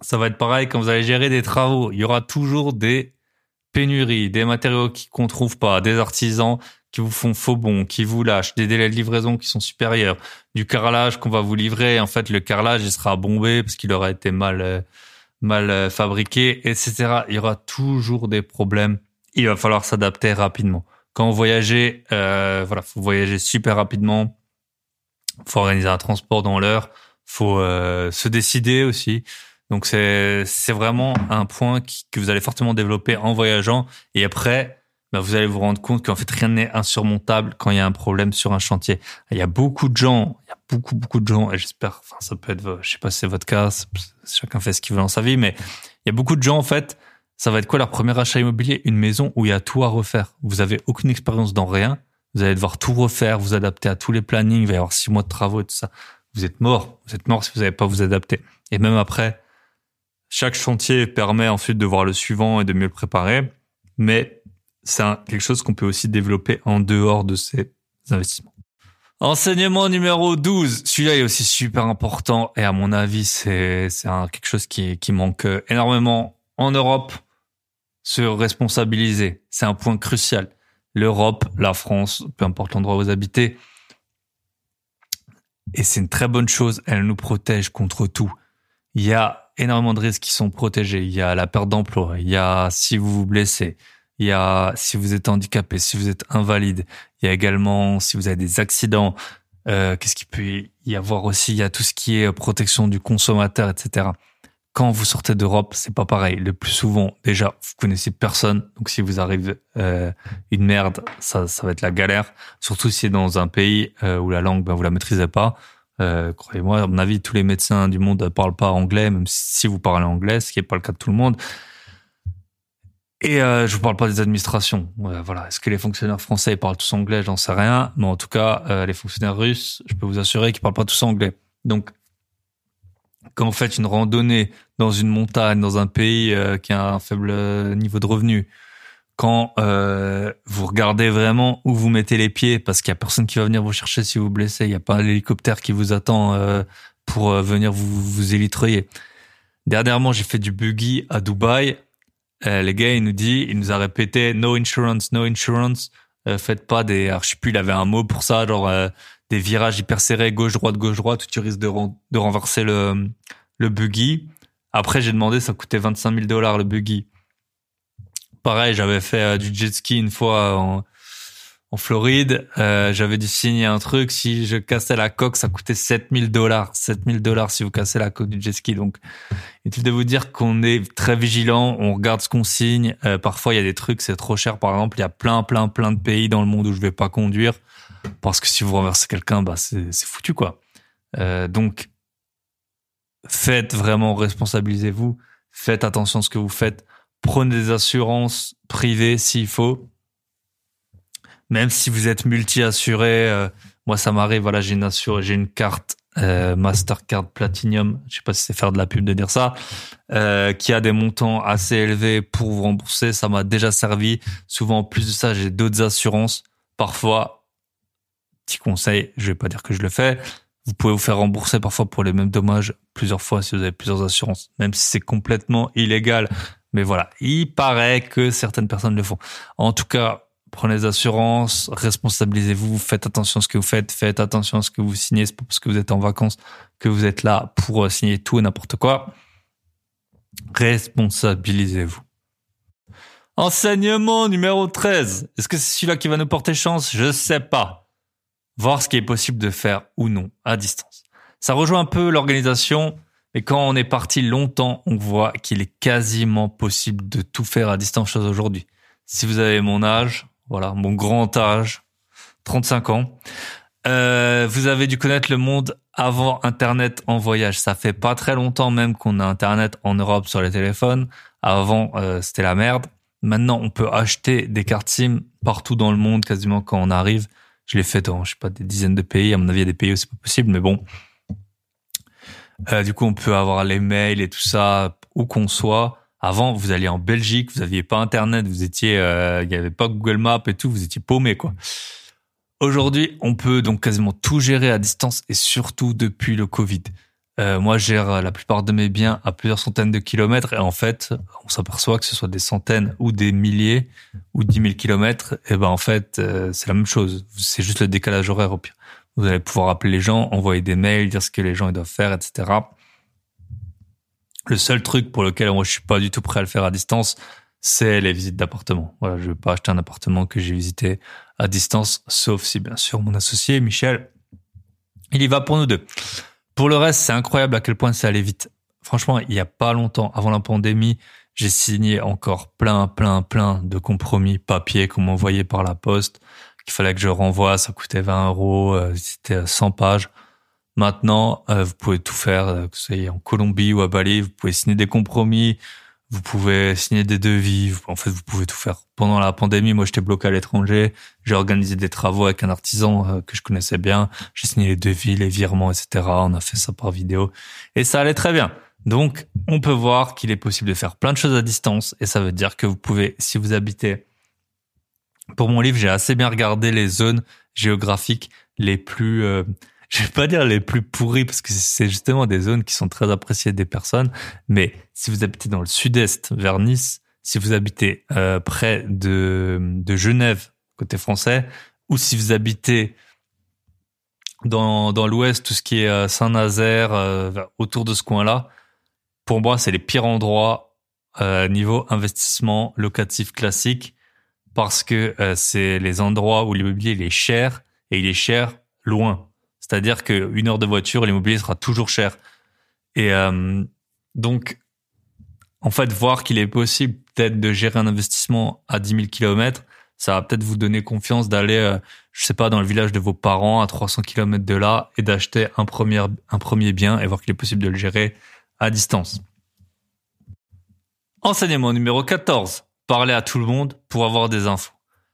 Ça va être pareil quand vous allez gérer des travaux. Il y aura toujours des pénuries, des matériaux qu'on trouve pas, des artisans qui vous font faux bons, qui vous lâchent, des délais de livraison qui sont supérieurs, du carrelage qu'on va vous livrer. En fait, le carrelage, il sera bombé parce qu'il aura été mal, euh, mal euh, fabriqué, etc. Il y aura toujours des problèmes. Il va falloir s'adapter rapidement. Quand vous voyagez, euh, voilà, faut voyager super rapidement. Faut organiser un transport dans l'heure. Faut euh, se décider aussi. Donc c'est c'est vraiment un point que vous allez fortement développer en voyageant. Et après, bah, vous allez vous rendre compte qu'en fait rien n'est insurmontable quand il y a un problème sur un chantier. Il y a beaucoup de gens, il y a beaucoup beaucoup de gens et j'espère, enfin ça peut être, je sais pas si c'est votre cas, chacun fait ce qu'il veut dans sa vie, mais il y a beaucoup de gens en fait. Ça va être quoi leur premier achat immobilier? Une maison où il y a tout à refaire. Vous avez aucune expérience dans rien. Vous allez devoir tout refaire, vous adapter à tous les plannings. Il va y avoir six mois de travaux et tout ça. Vous êtes mort. Vous êtes mort si vous n'avez pas vous adapter. Et même après, chaque chantier permet ensuite de voir le suivant et de mieux le préparer. Mais c'est quelque chose qu'on peut aussi développer en dehors de ces investissements. Enseignement numéro 12. Celui-là est aussi super important et à mon avis, c'est, c'est quelque chose qui, qui manque énormément en Europe. Se responsabiliser. C'est un point crucial. L'Europe, la France, peu importe l'endroit où vous habitez. Et c'est une très bonne chose. Elle nous protège contre tout. Il y a énormément de risques qui sont protégés. Il y a la perte d'emploi. Il y a si vous vous blessez il y a si vous êtes handicapé, si vous êtes invalide, il y a également si vous avez des accidents, euh, qu'est-ce qu'il peut y avoir aussi, il y a tout ce qui est protection du consommateur, etc. Quand vous sortez d'Europe, c'est pas pareil. Le plus souvent, déjà, vous connaissez personne, donc si vous arrive euh, une merde, ça, ça va être la galère. Surtout si c'est dans un pays euh, où la langue, ben, vous la maîtrisez pas. Euh, croyez-moi, à mon avis, tous les médecins du monde parlent pas anglais, même si vous parlez anglais, ce qui est pas le cas de tout le monde. Et euh, je vous parle pas des administrations. voilà, est-ce que les fonctionnaires français parlent tous anglais? J'en sais rien, mais en tout cas, euh, les fonctionnaires russes, je peux vous assurer qu'ils parlent pas tous anglais. Donc, quand vous faites une randonnée dans une montagne, dans un pays euh, qui a un faible niveau de revenu, quand euh, vous regardez vraiment où vous mettez les pieds, parce qu'il y a personne qui va venir vous chercher si vous blessez, il n'y a pas un hélicoptère qui vous attend euh, pour venir vous vous élitreiller. Dernièrement, j'ai fait du buggy à Dubaï euh, le gars, il nous dit, il nous a répété no insurance, no insurance. Euh, faites pas des, alors je sais plus, il avait un mot pour ça, genre euh, des virages hyper serrés, gauche droite gauche droite, où tu risques de, de renverser le le buggy. Après, j'ai demandé, ça coûtait 25 000 dollars le buggy. Pareil, j'avais fait euh, du jet ski une fois en, en Floride, euh, j'avais dû signer un truc. Si je cassais la coque, ça coûtait 7000 dollars. 7000 dollars si vous cassez la coque du jet ski. Donc, inutile de vous dire qu'on est très vigilant. On regarde ce qu'on signe. Euh, parfois, il y a des trucs, c'est trop cher. Par exemple, il y a plein, plein, plein de pays dans le monde où je vais pas conduire parce que si vous renversez quelqu'un, bah c'est foutu quoi. Euh, donc, faites vraiment responsabilisez-vous. Faites attention à ce que vous faites. Prenez des assurances privées s'il faut. Même si vous êtes multi-assuré, euh, moi ça m'arrive, voilà, j'ai une assure, j'ai une carte euh, Mastercard Platinum, je sais pas si c'est faire de la pub de dire ça, euh, qui a des montants assez élevés pour vous rembourser. Ça m'a déjà servi. Souvent, en plus de ça, j'ai d'autres assurances. Parfois, petit conseil, je vais pas dire que je le fais. Vous pouvez vous faire rembourser parfois pour les mêmes dommages plusieurs fois si vous avez plusieurs assurances, même si c'est complètement illégal. Mais voilà, il paraît que certaines personnes le font. En tout cas, prenez des assurances, responsabilisez-vous, faites attention à ce que vous faites, faites attention à ce que vous signez, c'est pas parce que vous êtes en vacances que vous êtes là pour euh, signer tout et n'importe quoi. Responsabilisez-vous. Enseignement numéro 13. Est-ce que c'est celui-là qui va nous porter chance? Je sais pas. Voir ce qui est possible de faire ou non à distance. Ça rejoint un peu l'organisation, mais quand on est parti longtemps, on voit qu'il est quasiment possible de tout faire à distance aujourd'hui. Si vous avez mon âge, voilà, mon grand âge, 35 ans. Euh, vous avez dû connaître le monde avant Internet en voyage. Ça fait pas très longtemps même qu'on a Internet en Europe sur les téléphones. Avant, euh, c'était la merde. Maintenant, on peut acheter des cartes SIM partout dans le monde, quasiment quand on arrive. Je l'ai fait dans, je sais pas, des dizaines de pays. À mon avis, il y a des pays où c'est pas possible, mais bon. Euh, du coup, on peut avoir les mails et tout ça où qu'on soit. Avant, vous alliez en Belgique, vous aviez pas Internet, vous étiez, euh, il n'y avait pas Google Maps et tout, vous étiez paumé quoi. Aujourd'hui, on peut donc quasiment tout gérer à distance et surtout depuis le Covid. Euh, moi, je gère la plupart de mes biens à plusieurs centaines de kilomètres et en fait, on s'aperçoit que ce soit des centaines ou des milliers ou dix mille kilomètres, et ben en fait, euh, c'est la même chose. C'est juste le décalage horaire au pire. Vous allez pouvoir appeler les gens, envoyer des mails, dire ce que les gens doivent faire, etc. Le seul truc pour lequel moi je suis pas du tout prêt à le faire à distance, c'est les visites d'appartement. Voilà, je vais pas acheter un appartement que j'ai visité à distance, sauf si bien sûr mon associé Michel, il y va pour nous deux. Pour le reste, c'est incroyable à quel point c'est allé vite. Franchement, il y a pas longtemps, avant la pandémie, j'ai signé encore plein, plein, plein de compromis papier qu'on m'envoyait par la poste, qu'il fallait que je renvoie, ça coûtait 20 euros, euh, c'était 100 pages. Maintenant, euh, vous pouvez tout faire, euh, que ce soit en Colombie ou à Bali, vous pouvez signer des compromis, vous pouvez signer des devis, en fait, vous pouvez tout faire. Pendant la pandémie, moi, j'étais bloqué à l'étranger, j'ai organisé des travaux avec un artisan euh, que je connaissais bien, j'ai signé les devis, les virements, etc. On a fait ça par vidéo et ça allait très bien. Donc, on peut voir qu'il est possible de faire plein de choses à distance et ça veut dire que vous pouvez, si vous habitez pour mon livre, j'ai assez bien regardé les zones géographiques les plus je vais pas dire les plus pourris parce que c'est justement des zones qui sont très appréciées des personnes. Mais si vous habitez dans le sud-est, vers Nice, si vous habitez euh, près de, de Genève, côté français, ou si vous habitez dans, dans l'ouest, tout ce qui est euh, Saint-Nazaire, euh, autour de ce coin-là, pour moi, c'est les pires endroits euh, niveau investissement locatif classique parce que c'est les endroits où l'immobilier il est cher et il est cher loin. C'est-à-dire qu'une heure de voiture, l'immobilier sera toujours cher. Et euh, donc, en fait, voir qu'il est possible peut-être de gérer un investissement à 10 000 kilomètres, ça va peut-être vous donner confiance d'aller, euh, je sais pas, dans le village de vos parents à 300 kilomètres de là et d'acheter un premier, un premier bien et voir qu'il est possible de le gérer à distance. Enseignement numéro 14. Parler à tout le monde pour avoir des infos.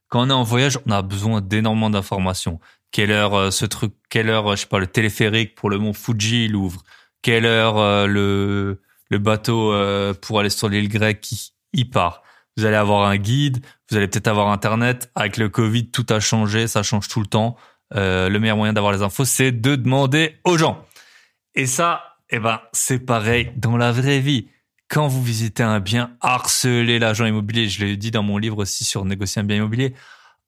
Quand on est en voyage, on a besoin d'énormément d'informations quelle heure euh, ce truc, quelle heure, je sais pas, le téléphérique pour le mont Fuji il ouvre, quelle heure euh, le le bateau euh, pour aller sur l'île grecque qui y part? Vous allez avoir un guide, vous allez peut-être avoir internet. Avec le Covid, tout a changé, ça change tout le temps. le meilleur moyen d'avoir les infos, c'est de demander aux gens. Et ça, eh ben, c'est pareil dans la vraie vie. Quand vous visitez un bien, harcelez l'agent immobilier. Je l'ai dit dans mon livre aussi sur négocier un bien immobilier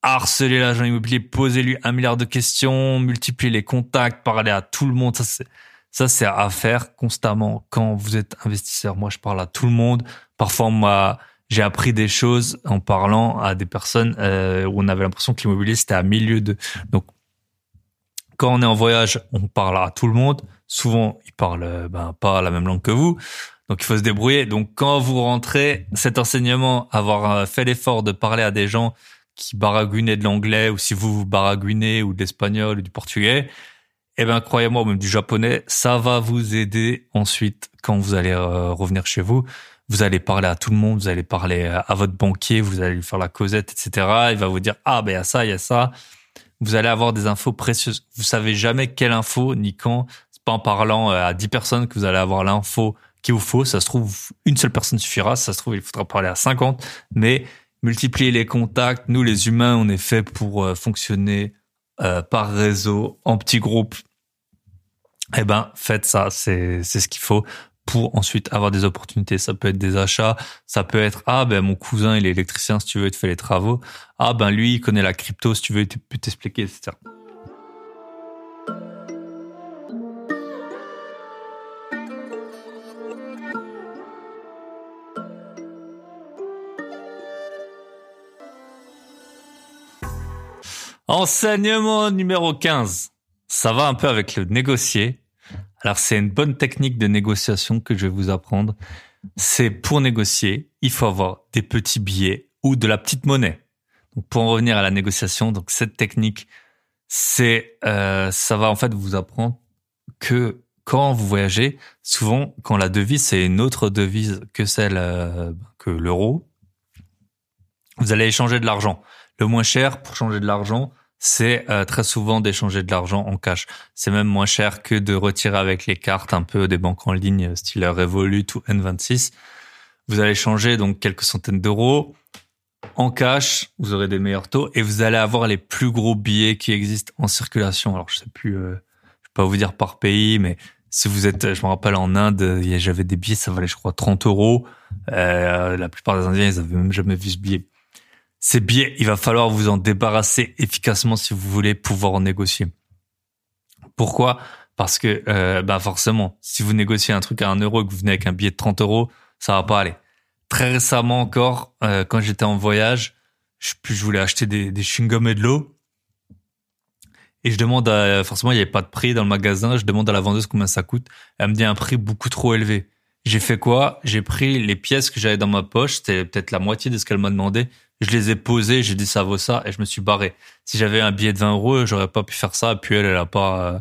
harceler l'agent immobilier, poser-lui un milliard de questions, multiplier les contacts, parler à tout le monde. Ça, c'est, ça, c'est à faire constamment quand vous êtes investisseur. Moi, je parle à tout le monde. Parfois, moi, j'ai appris des choses en parlant à des personnes euh, où on avait l'impression que l'immobilier, c'était à milieu de... Donc, quand on est en voyage, on parle à tout le monde. Souvent, ils parlent euh, ben, pas la même langue que vous. Donc, il faut se débrouiller. Donc, quand vous rentrez, cet enseignement, avoir euh, fait l'effort de parler à des gens qui baragouinait de l'anglais ou si vous vous baragouinez ou de l'espagnol ou du portugais, eh ben croyez-moi, même du japonais, ça va vous aider ensuite quand vous allez euh, revenir chez vous. vous allez parler à tout le monde, vous allez parler à votre banquier, vous allez lui faire la causette, etc. Il va vous dire ah ben il y a ça, il y a ça. Vous allez avoir des infos précieuses. Vous savez jamais quelle info ni quand. C'est pas en parlant euh, à 10 personnes que vous allez avoir l'info qu'il vous faut. Ça se trouve une seule personne suffira. Ça se trouve il faudra parler à 50. Mais multiplier les contacts. Nous les humains, on est fait pour euh, fonctionner euh, par réseau, en petits groupes. Eh ben faites ça. C'est c'est ce qu'il faut pour ensuite avoir des opportunités. Ça peut être des achats, ça peut être ah ben mon cousin il est électricien si tu veux il te fait les travaux, ah ben lui il connaît la crypto si tu veux il peut t'expliquer etc. Enseignement numéro 15. Ça va un peu avec le négocier. Alors c'est une bonne technique de négociation que je vais vous apprendre. C'est pour négocier, il faut avoir des petits billets ou de la petite monnaie. Donc pour en revenir à la négociation, donc cette technique, c'est euh, ça va en fait vous apprendre que quand vous voyagez, souvent quand la devise c'est une autre devise que celle euh, que l'euro, vous allez échanger de l'argent. Le moins cher pour changer de l'argent, c'est euh, très souvent d'échanger de l'argent en cash. C'est même moins cher que de retirer avec les cartes un peu des banques en ligne, style Revolut ou N26. Vous allez changer donc quelques centaines d'euros en cash, vous aurez des meilleurs taux et vous allez avoir les plus gros billets qui existent en circulation. Alors je sais plus, euh, je vais pas vous dire par pays, mais si vous êtes, je me rappelle en Inde, j'avais des billets, ça valait je crois 30 euros. Euh, la plupart des Indiens, ils avaient même jamais vu ce billet. Ces billets, il va falloir vous en débarrasser efficacement si vous voulez pouvoir en négocier. Pourquoi? Parce que euh, bah forcément, si vous négociez un truc à un euro et que vous venez avec un billet de 30 euros, ça va pas aller. Très récemment encore, euh, quand j'étais en voyage, je, je voulais acheter des, des chewing-gums et de l'eau. Et je demande à, forcément, il n'y avait pas de prix dans le magasin. Je demande à la vendeuse combien ça coûte. Elle me dit un prix beaucoup trop élevé. J'ai fait quoi? J'ai pris les pièces que j'avais dans ma poche. C'était peut-être la moitié de ce qu'elle m'a demandé je les ai posés, j'ai dit ça vaut ça et je me suis barré. Si j'avais un billet de 20 euros, j'aurais pas pu faire ça. Puis elle, elle a pas, euh,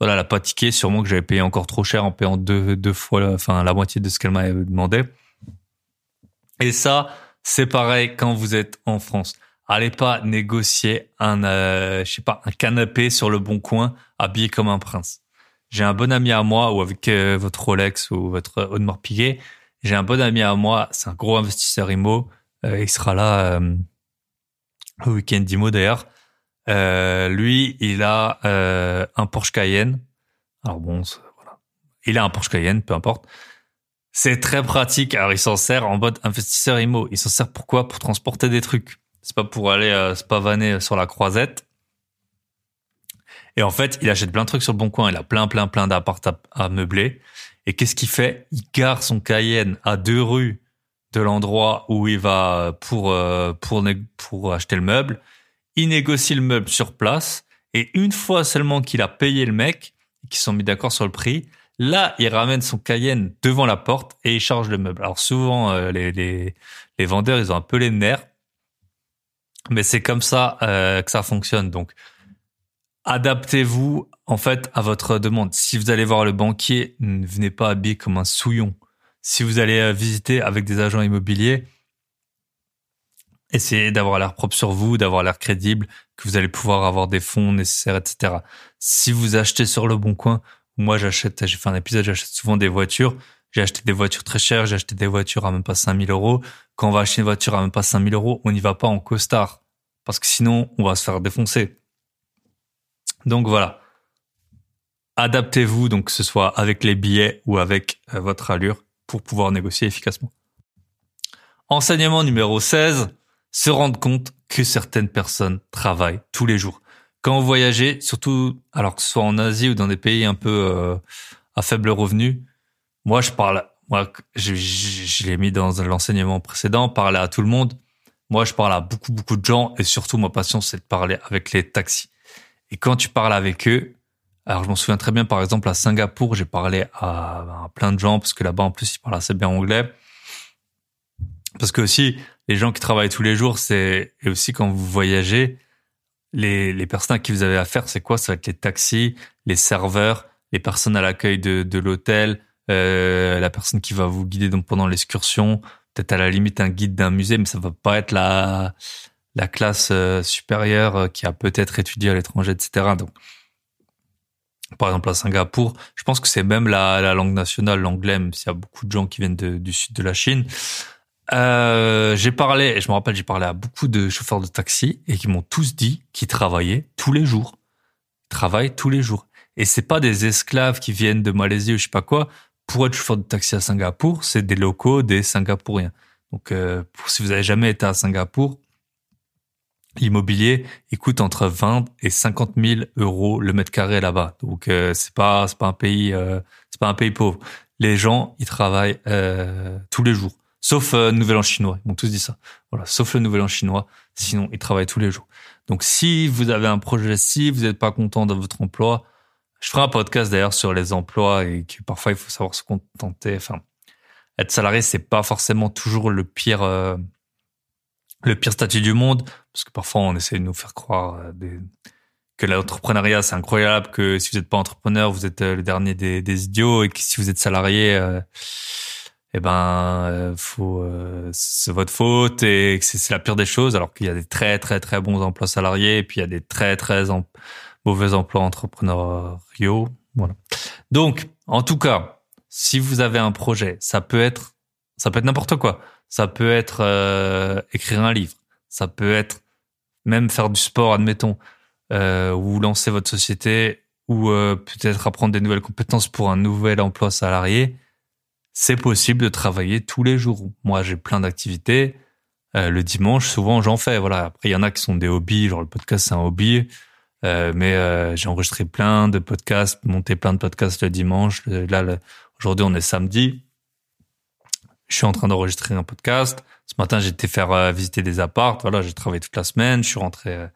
voilà, elle a pas tiqué. Sûrement que j'avais payé encore trop cher en payant deux, deux fois, enfin la moitié de ce qu'elle m'avait demandé. Et ça, c'est pareil quand vous êtes en France. Allez pas négocier un, euh, je sais pas, un canapé sur le bon coin, habillé comme un prince. J'ai un bon ami à moi, ou avec euh, votre Rolex ou votre Audemars Piguet. J'ai un bon ami à moi, c'est un gros investisseur IMO il sera là euh, au week-end d'Imo d'ailleurs. Euh, lui, il a un Porsche Cayenne. Alors bon, voilà. Il a un Porsche Cayenne, peu importe. C'est très pratique. Alors, il s'en sert en mode investisseur IMO. Il s'en sert pourquoi? Pour transporter des trucs. C'est pas pour aller euh, se pavaner sur la croisette. Et en fait, il achète plein de trucs sur le bon coin. Il a plein, plein, plein d'appart à, meubler. Et qu'est-ce qu'il fait? Il gare son Cayenne à deux rues de l'endroit où il va pour euh, pour pour acheter le meuble. Il négocie le meuble sur place et une fois seulement qu'il a payé le mec, qu'ils sont mis d'accord sur le prix, là il ramène son Cayenne devant la porte et il charge le meuble. Alors souvent euh, les, les les vendeurs ils ont un peu les nerfs, mais c'est comme ça euh, que ça fonctionne. Donc adaptez-vous en fait à votre demande. Si vous allez voir le banquier, ne venez pas habillé comme un souillon si vous allez euh, visiter avec des agents immobiliers, essayez d'avoir l'air propre sur vous, d'avoir l'air crédible, que vous allez pouvoir avoir des fonds nécessaires, etc. Si vous achetez sur le bon coin, moi j'achète, j'ai fait un épisode, j'achète souvent des voitures. J'ai acheté des voitures très chères, j'ai acheté des voitures à même pas 5000 euros. Quand on va acheter une voiture à même pas 5000 euros, on n'y va pas en costard. Parce que sinon, on va se faire défoncer. Donc voilà. Adaptez-vous, donc que ce soit avec les billets ou avec euh, votre allure pour pouvoir négocier efficacement. Enseignement numéro 16, se rendre compte que certaines personnes travaillent tous les jours. Quand vous voyagez, surtout alors que ce soit en Asie ou dans des pays un peu euh, à faible revenu, moi je parle, moi je, je, l'ai mis dans l'enseignement précédent, parler à tout le monde. Moi je parle à beaucoup beaucoup de gens et surtout ma passion c'est de parler avec les taxis. Et quand tu parles avec eux, alors je m'en souviens très bien, par exemple à Singapour, j'ai parlé à, plein de gens parce que là-bas en plus ils parlent assez bien anglais. Parce que aussi les gens qui travaillent tous les jours, c'est et aussi quand vous voyagez, les, les personnes à qui vous avez affaire, c'est quoi? Ça va être les taxis, les serveurs, les personnes à l'accueil de, de l'hôtel, euh, la personne qui va vous guider donc pendant l'excursion, peut-être à la limite un guide d'un musée, mais ça va pas être la la classe euh, supérieure euh, qui a peut-être étudié à l'étranger, etc. Donc, par exemple à Singapour, je pense que c'est même la, la langue nationale, l'anglais, même s'il y a beaucoup de gens qui viennent du sud de la Chine. Euh, j'ai parlé, et je me rappelle, j'ai parlé à beaucoup de chauffeurs de taxi et qui m'ont tous dit qu'ils travaillaient tous les jours. Ils travaillent tous les jours. Et c'est pas des esclaves qui viennent de Malaisie ou je sais pas quoi. Pour être chauffeur de taxi à Singapour, c'est des locaux, des Singapouriens. Donc, euh, si vous avez jamais été à Singapour, l'immobilier, il coûte entre 20 et 50 000 euros le mètre carré là-bas. Donc, euh, c'est pas, c'est pas un pays, euh, c'est pas un pays pauvre. Les gens, ils travaillent euh, tous les jours. Sauf euh, Nouvel An chinois. Ils m'ont tous dit ça. Voilà. Sauf le Nouvel An chinois. Sinon, ils travaillent tous les jours. Donc, si vous avez un projet, si vous n'êtes pas content de votre emploi, je ferai un podcast d'ailleurs sur les emplois et que parfois il faut savoir se contenter. Enfin, être salarié, c'est pas forcément toujours le pire, euh, le pire statut du monde, parce que parfois on essaie de nous faire croire euh, des, que l'entrepreneuriat c'est incroyable, que si vous n'êtes pas entrepreneur, vous êtes euh, le dernier des, des, idiots, et que si vous êtes salarié, euh, eh ben, c'est votre faute et que c'est la pire des choses, alors qu'il y a des très très très bons emplois salariés, et puis il y a des très très mauvais emplois entrepreneuriaux. Voilà. Donc, en tout cas, si vous avez un projet, ça peut être, ça peut être n'importe quoi. Ça peut être euh, écrire un livre. Ça peut être même faire du sport, admettons, euh, ou lancer votre société, ou euh, peut-être apprendre des nouvelles compétences pour un nouvel emploi salarié. C'est possible de travailler tous les jours. Moi, j'ai plein d'activités. Euh, le dimanche, souvent, j'en fais. Voilà. Après, il y en a qui sont des hobbies. Genre le podcast, c'est un hobby. Mais j'ai enregistré plein de podcasts, monté plein de podcasts le dimanche. Là, aujourd'hui, on est samedi. Je suis en train d'enregistrer un podcast. Ce matin, été faire euh, visiter des apparts. Voilà, j'ai travaillé toute la semaine. Je suis rentré euh,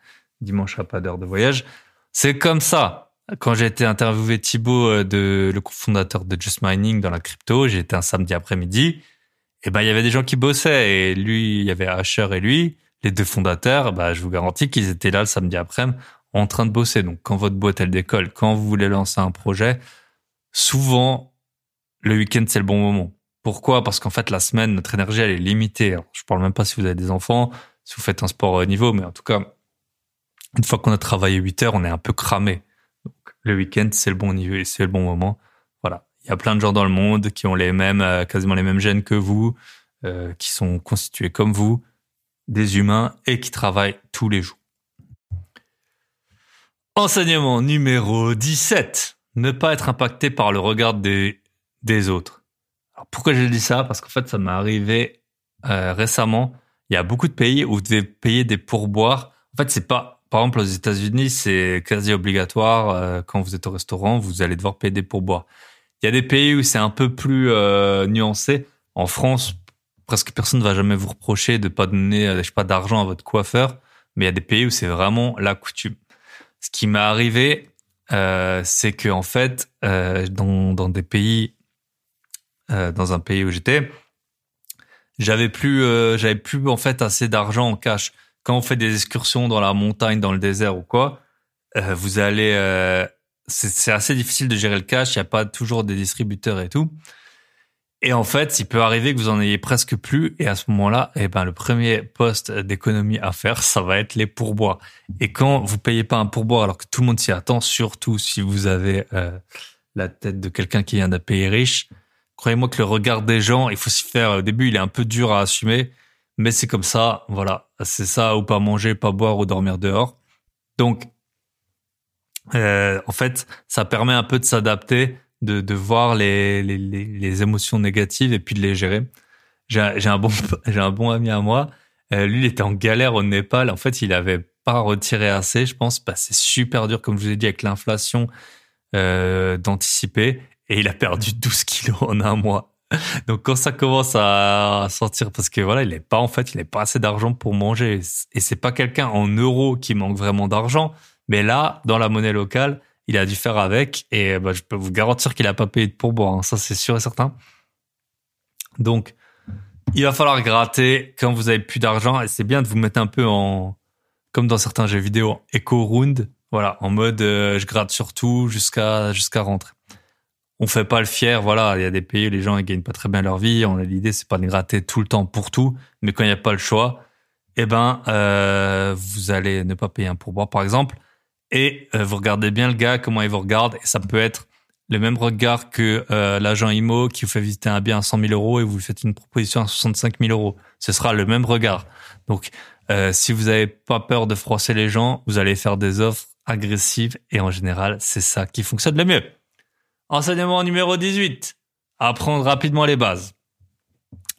dimanche à pas d'heure de voyage. C'est comme ça. Quand j'ai été interviewé Thibaut, euh, de, le cofondateur de Just Mining dans la crypto, j'ai été un samedi après-midi. Et ben, il y avait des gens qui bossaient. Et lui, il y avait Asher et lui, les deux fondateurs. Ben, je vous garantis qu'ils étaient là le samedi après-midi en train de bosser. Donc, quand votre boîte, elle décolle, quand vous voulez lancer un projet, souvent, le week-end, c'est le bon moment. Pourquoi? Parce qu'en fait, la semaine, notre énergie, elle est limitée. Alors, je parle même pas si vous avez des enfants, si vous faites un sport haut niveau, mais en tout cas, une fois qu'on a travaillé 8 heures, on est un peu cramé. Donc, le week-end, c'est le bon niveau et c'est le bon moment. Voilà. Il y a plein de gens dans le monde qui ont les mêmes, euh, quasiment les mêmes gènes que vous, euh, qui sont constitués comme vous, des humains et qui travaillent tous les jours. Enseignement numéro 17. Ne pas être impacté par le regard des autres. Pourquoi j'ai dit ça? Parce qu'en fait, ça m'est arrivé euh, récemment. Il y a beaucoup de pays où vous devez payer des pourboires. En fait, c'est pas... Par exemple, aux États-Unis, c'est quasi obligatoire. Euh, quand vous êtes au restaurant, vous allez devoir payer des pourboires. Il y a des pays où c'est un peu plus euh, nuancé. En France, presque personne ne va jamais vous reprocher de pas donner, je sais pas, d'argent à votre coiffeur. Mais il y a des pays où c'est vraiment la coutume. Ce qui m'est arrivé, c'est que en fait, dans, dans des pays, euh, dans un pays où j'étais, j'avais plus, euh, j'avais plus en fait assez d'argent en cash. Quand on fait des excursions dans la montagne, dans le désert ou quoi, euh, vous allez, euh, c'est assez difficile de gérer le cash. Il n'y a pas toujours des distributeurs et tout. Et en fait, il peut arriver que vous en ayez presque plus. Et à ce moment-là, eh ben, le premier poste d'économie à faire, ça va être les pourboires. Et quand vous payez pas un pourboire alors que tout le monde s'y attend, surtout si vous avez euh, la tête de quelqu'un qui vient d'un pays riche, croyez-moi que le regard des gens, il faut s'y faire. Au début, il est un peu dur à assumer, mais c'est comme ça. Voilà, c'est ça ou pas manger, pas boire ou dormir dehors. Donc, euh, en fait, ça permet un peu de s'adapter de, voir les, les, les, émotions négatives et puis de les gérer. J'ai un bon j'ai un bon ami à moi. Euh, lui, il était en galère au Népal. En fait, il avait pas retiré assez, je pense. Bah, c'est super dur, comme je vous ai dit, avec l'inflation, euh, d'anticiper. Et il a perdu 12 kilos en un mois. Donc quand ça commence à sortir, parce que voilà, il n'est pas en fait, il n'est pas assez d'argent pour manger. Et c'est pas quelqu'un en euros qui manque vraiment d'argent, mais là, dans la monnaie locale, il a dû faire avec et bah, je peux vous garantir qu'il a pas payé de pourboire. Hein. Ça, c'est sûr et certain. Donc, il va falloir gratter quand vous avez plus d'argent et c'est bien de vous mettre un peu en, comme dans certains jeux vidéo, eco round. Voilà, en mode euh, je gratte surtout jusqu'à jusqu'à rentrer. On fait pas le fier. Voilà, il y a des pays où les gens ils gagnent pas très bien leur vie. On a l'idée c'est pas de gratter tout le temps pour tout, mais quand il n'y a pas le choix, eh ben euh, vous allez ne pas payer un pourboire par exemple, et euh, vous regardez bien le gars comment il vous regarde, et ça peut être le même regard que euh, l'agent IMO qui vous fait visiter un bien à 100 000 euros et vous faites une proposition à 65 000 euros. Ce sera le même regard. Donc, euh, si vous n'avez pas peur de froisser les gens, vous allez faire des offres agressives et en général, c'est ça qui fonctionne le mieux. Enseignement numéro 18. Apprendre rapidement les bases.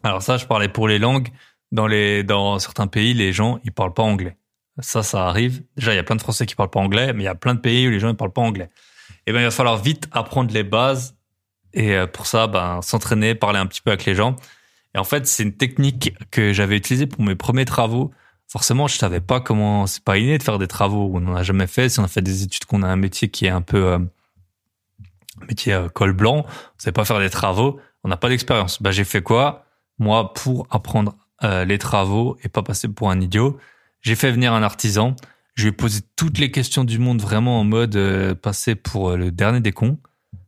Alors ça, je parlais pour les langues. Dans les, dans certains pays, les gens, ils parlent pas anglais. Ça, ça arrive. Déjà, il y a plein de Français qui parlent pas anglais, mais il y a plein de pays où les gens ne parlent pas anglais. Eh ben, il va falloir vite apprendre les bases. Et euh, pour ça, ben, s'entraîner, parler un petit peu avec les gens. Et en fait, c'est une technique que j'avais utilisée pour mes premiers travaux. Forcément, je savais pas comment, c'est pas inné de faire des travaux. On n'en a jamais fait. Si on a fait des études, qu'on a un métier qui est un peu, euh, métier euh, col blanc, on sait pas faire des travaux, on n'a pas d'expérience. Ben, j'ai fait quoi? Moi, pour apprendre euh, les travaux et pas passer pour un idiot, j'ai fait venir un artisan je lui ai posé toutes les questions du monde vraiment en mode euh, passer pour euh, le dernier des cons.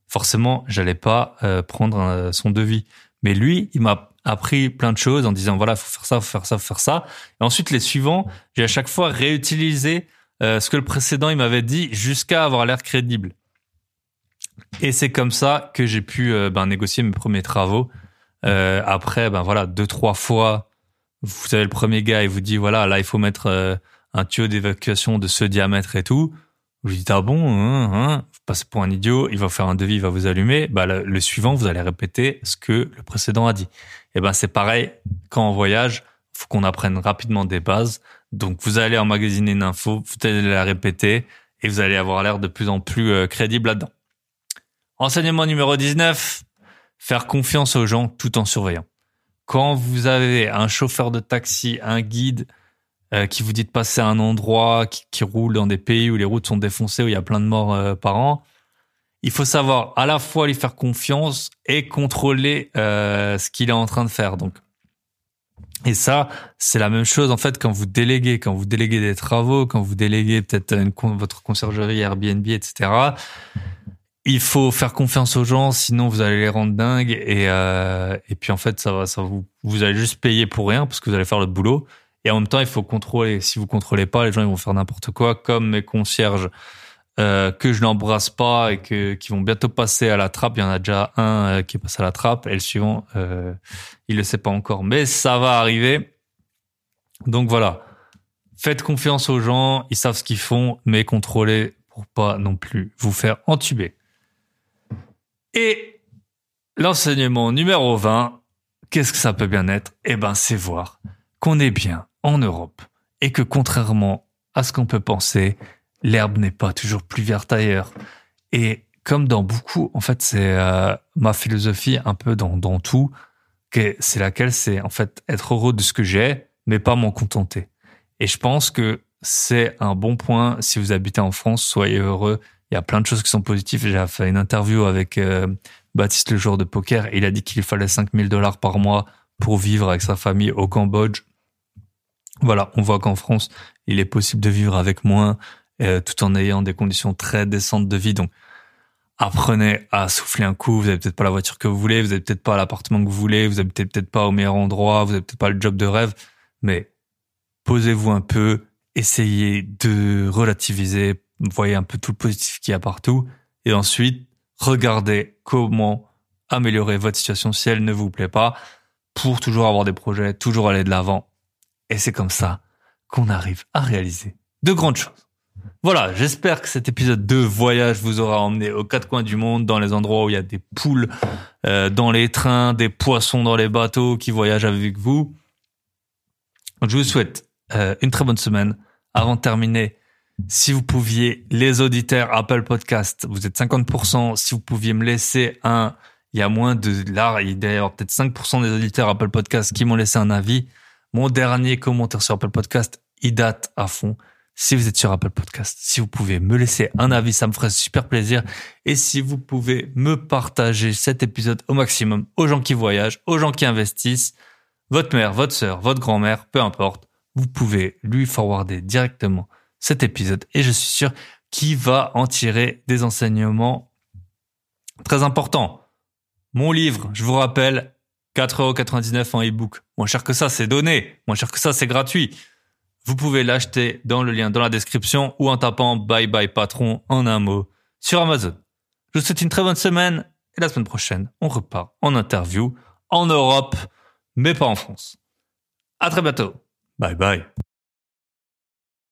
Forcément, j'allais pas euh, prendre son devis. Mais lui, il m'a appris plein de choses en disant voilà, faut faire ça, faut faire ça, faut faire ça. Et ensuite, les suivants, j'ai à chaque fois réutilisé ce que le précédent il m'avait dit jusqu'à avoir l'air crédible. Et c'est comme ça que j'ai pu ben, négocier mes premiers travaux. après, ben voilà, deux trois fois, vous avez le premier gars, il vous dit voilà, là il faut mettre un tuyau d'évacuation de ce diamètre et tout. Vous dites ah bon, hein, hein, vous passez pour un idiot, il va faire un devis, il va vous allumer. Bah le, suivant, vous allez répéter ce que le précédent a dit. Et eh ben c'est pareil quand on voyage, faut qu'on apprenne rapidement des bases. Donc vous allez emmagasiner une info, vous allez la répéter et vous allez avoir l'air de plus en plus euh, crédible là-dedans. Enseignement numéro 19, faire confiance aux gens tout en surveillant. Quand vous avez un chauffeur de taxi, un guide, euh, qui vous dit de passer à un endroit qui, qui, roule dans des pays où les routes sont défoncées, où il y a plein de morts euh, par an. Il faut savoir à la fois lui faire confiance et contrôler euh, ce qu'il est en train de faire. Donc, et ça, c'est la même chose en fait quand vous déléguez, quand vous déléguez des travaux, quand vous déléguez peut-être votre conciergerie Airbnb, etc. Il faut faire confiance aux gens, sinon vous allez les rendre dingues et euh, et puis en fait ça va, ça vous vous allez juste payer pour rien parce que vous allez faire le boulot. Et en même temps, il faut contrôler. Si vous contrôlez pas, les gens ils vont faire n'importe quoi, comme mes concierges euh, que je n'embrasse pas et que qui vont bientôt passer à la trappe. Il y en a déjà un euh, qui est passé à la trappe et le suivant, euh, il le sait pas encore, mais ça va arriver. Donc voilà, faites confiance aux gens, ils savent ce qu'ils font, mais contrôlez pour pas non plus vous faire entuber. Et l'enseignement numéro 20, qu'est-ce que ça peut bien être? Eh ben, c'est voir qu'on est bien en Europe et que contrairement à ce qu'on peut penser, l'herbe n'est pas toujours plus verte ailleurs. Et comme dans beaucoup, en fait, c'est euh, ma philosophie un peu dans, dans tout, c'est laquelle? C'est en fait être heureux de ce que j'ai, mais pas m'en contenter. Et je pense que c'est un bon point si vous habitez en France, soyez heureux. Il y a plein de choses qui sont positives. J'ai fait une interview avec euh, Baptiste le joueur de poker. Il a dit qu'il fallait 5000 dollars par mois pour vivre avec sa famille au Cambodge. Voilà, on voit qu'en France, il est possible de vivre avec moins, euh, tout en ayant des conditions très décentes de vie. Donc, apprenez à souffler un coup. Vous avez peut-être pas la voiture que vous voulez, vous avez peut-être pas l'appartement que vous voulez, vous habitez peut-être pas au meilleur endroit, vous avez peut-être pas le job de rêve, mais posez-vous un peu, essayez de relativiser, voyez un peu tout le positif qu'il y a partout, et ensuite, regardez comment améliorer votre situation si elle ne vous plaît pas, pour toujours avoir des projets, toujours aller de l'avant et c'est comme ça qu'on arrive à réaliser de grandes choses. Voilà, j'espère que cet épisode de voyage vous aura emmené aux quatre coins du monde, dans les endroits où il y a des poules euh, dans les trains, des poissons dans les bateaux qui voyagent avec vous. je vous souhaite euh, une très bonne semaine. Avant de terminer, si vous pouviez, les auditeurs Apple Podcast, vous êtes 50%, si vous pouviez me laisser un, il y a moins de, là, il y a peut-être 5% des auditeurs Apple Podcast qui m'ont laissé un avis. Mon dernier commentaire sur Apple Podcast, il date à fond. Si vous êtes sur Apple Podcast, si vous pouvez me laisser un avis, ça me ferait super plaisir. Et si vous pouvez me partager cet épisode au maximum aux gens qui voyagent, aux gens qui investissent, votre mère, votre sœur, votre grand-mère, peu importe, vous pouvez lui forwarder directement cet épisode et je suis sûr qu'il va en tirer des enseignements Très important. Mon livre, je vous rappelle, 4,99€ en e-book. Moins cher que ça, c'est donné. Moins cher que ça, c'est gratuit. Vous pouvez l'acheter dans le lien dans la description ou en tapant Bye Bye Patron en un mot sur Amazon. Je vous souhaite une très bonne semaine et la semaine prochaine, on repart en interview en Europe, mais pas en France. À très bientôt. Bye bye.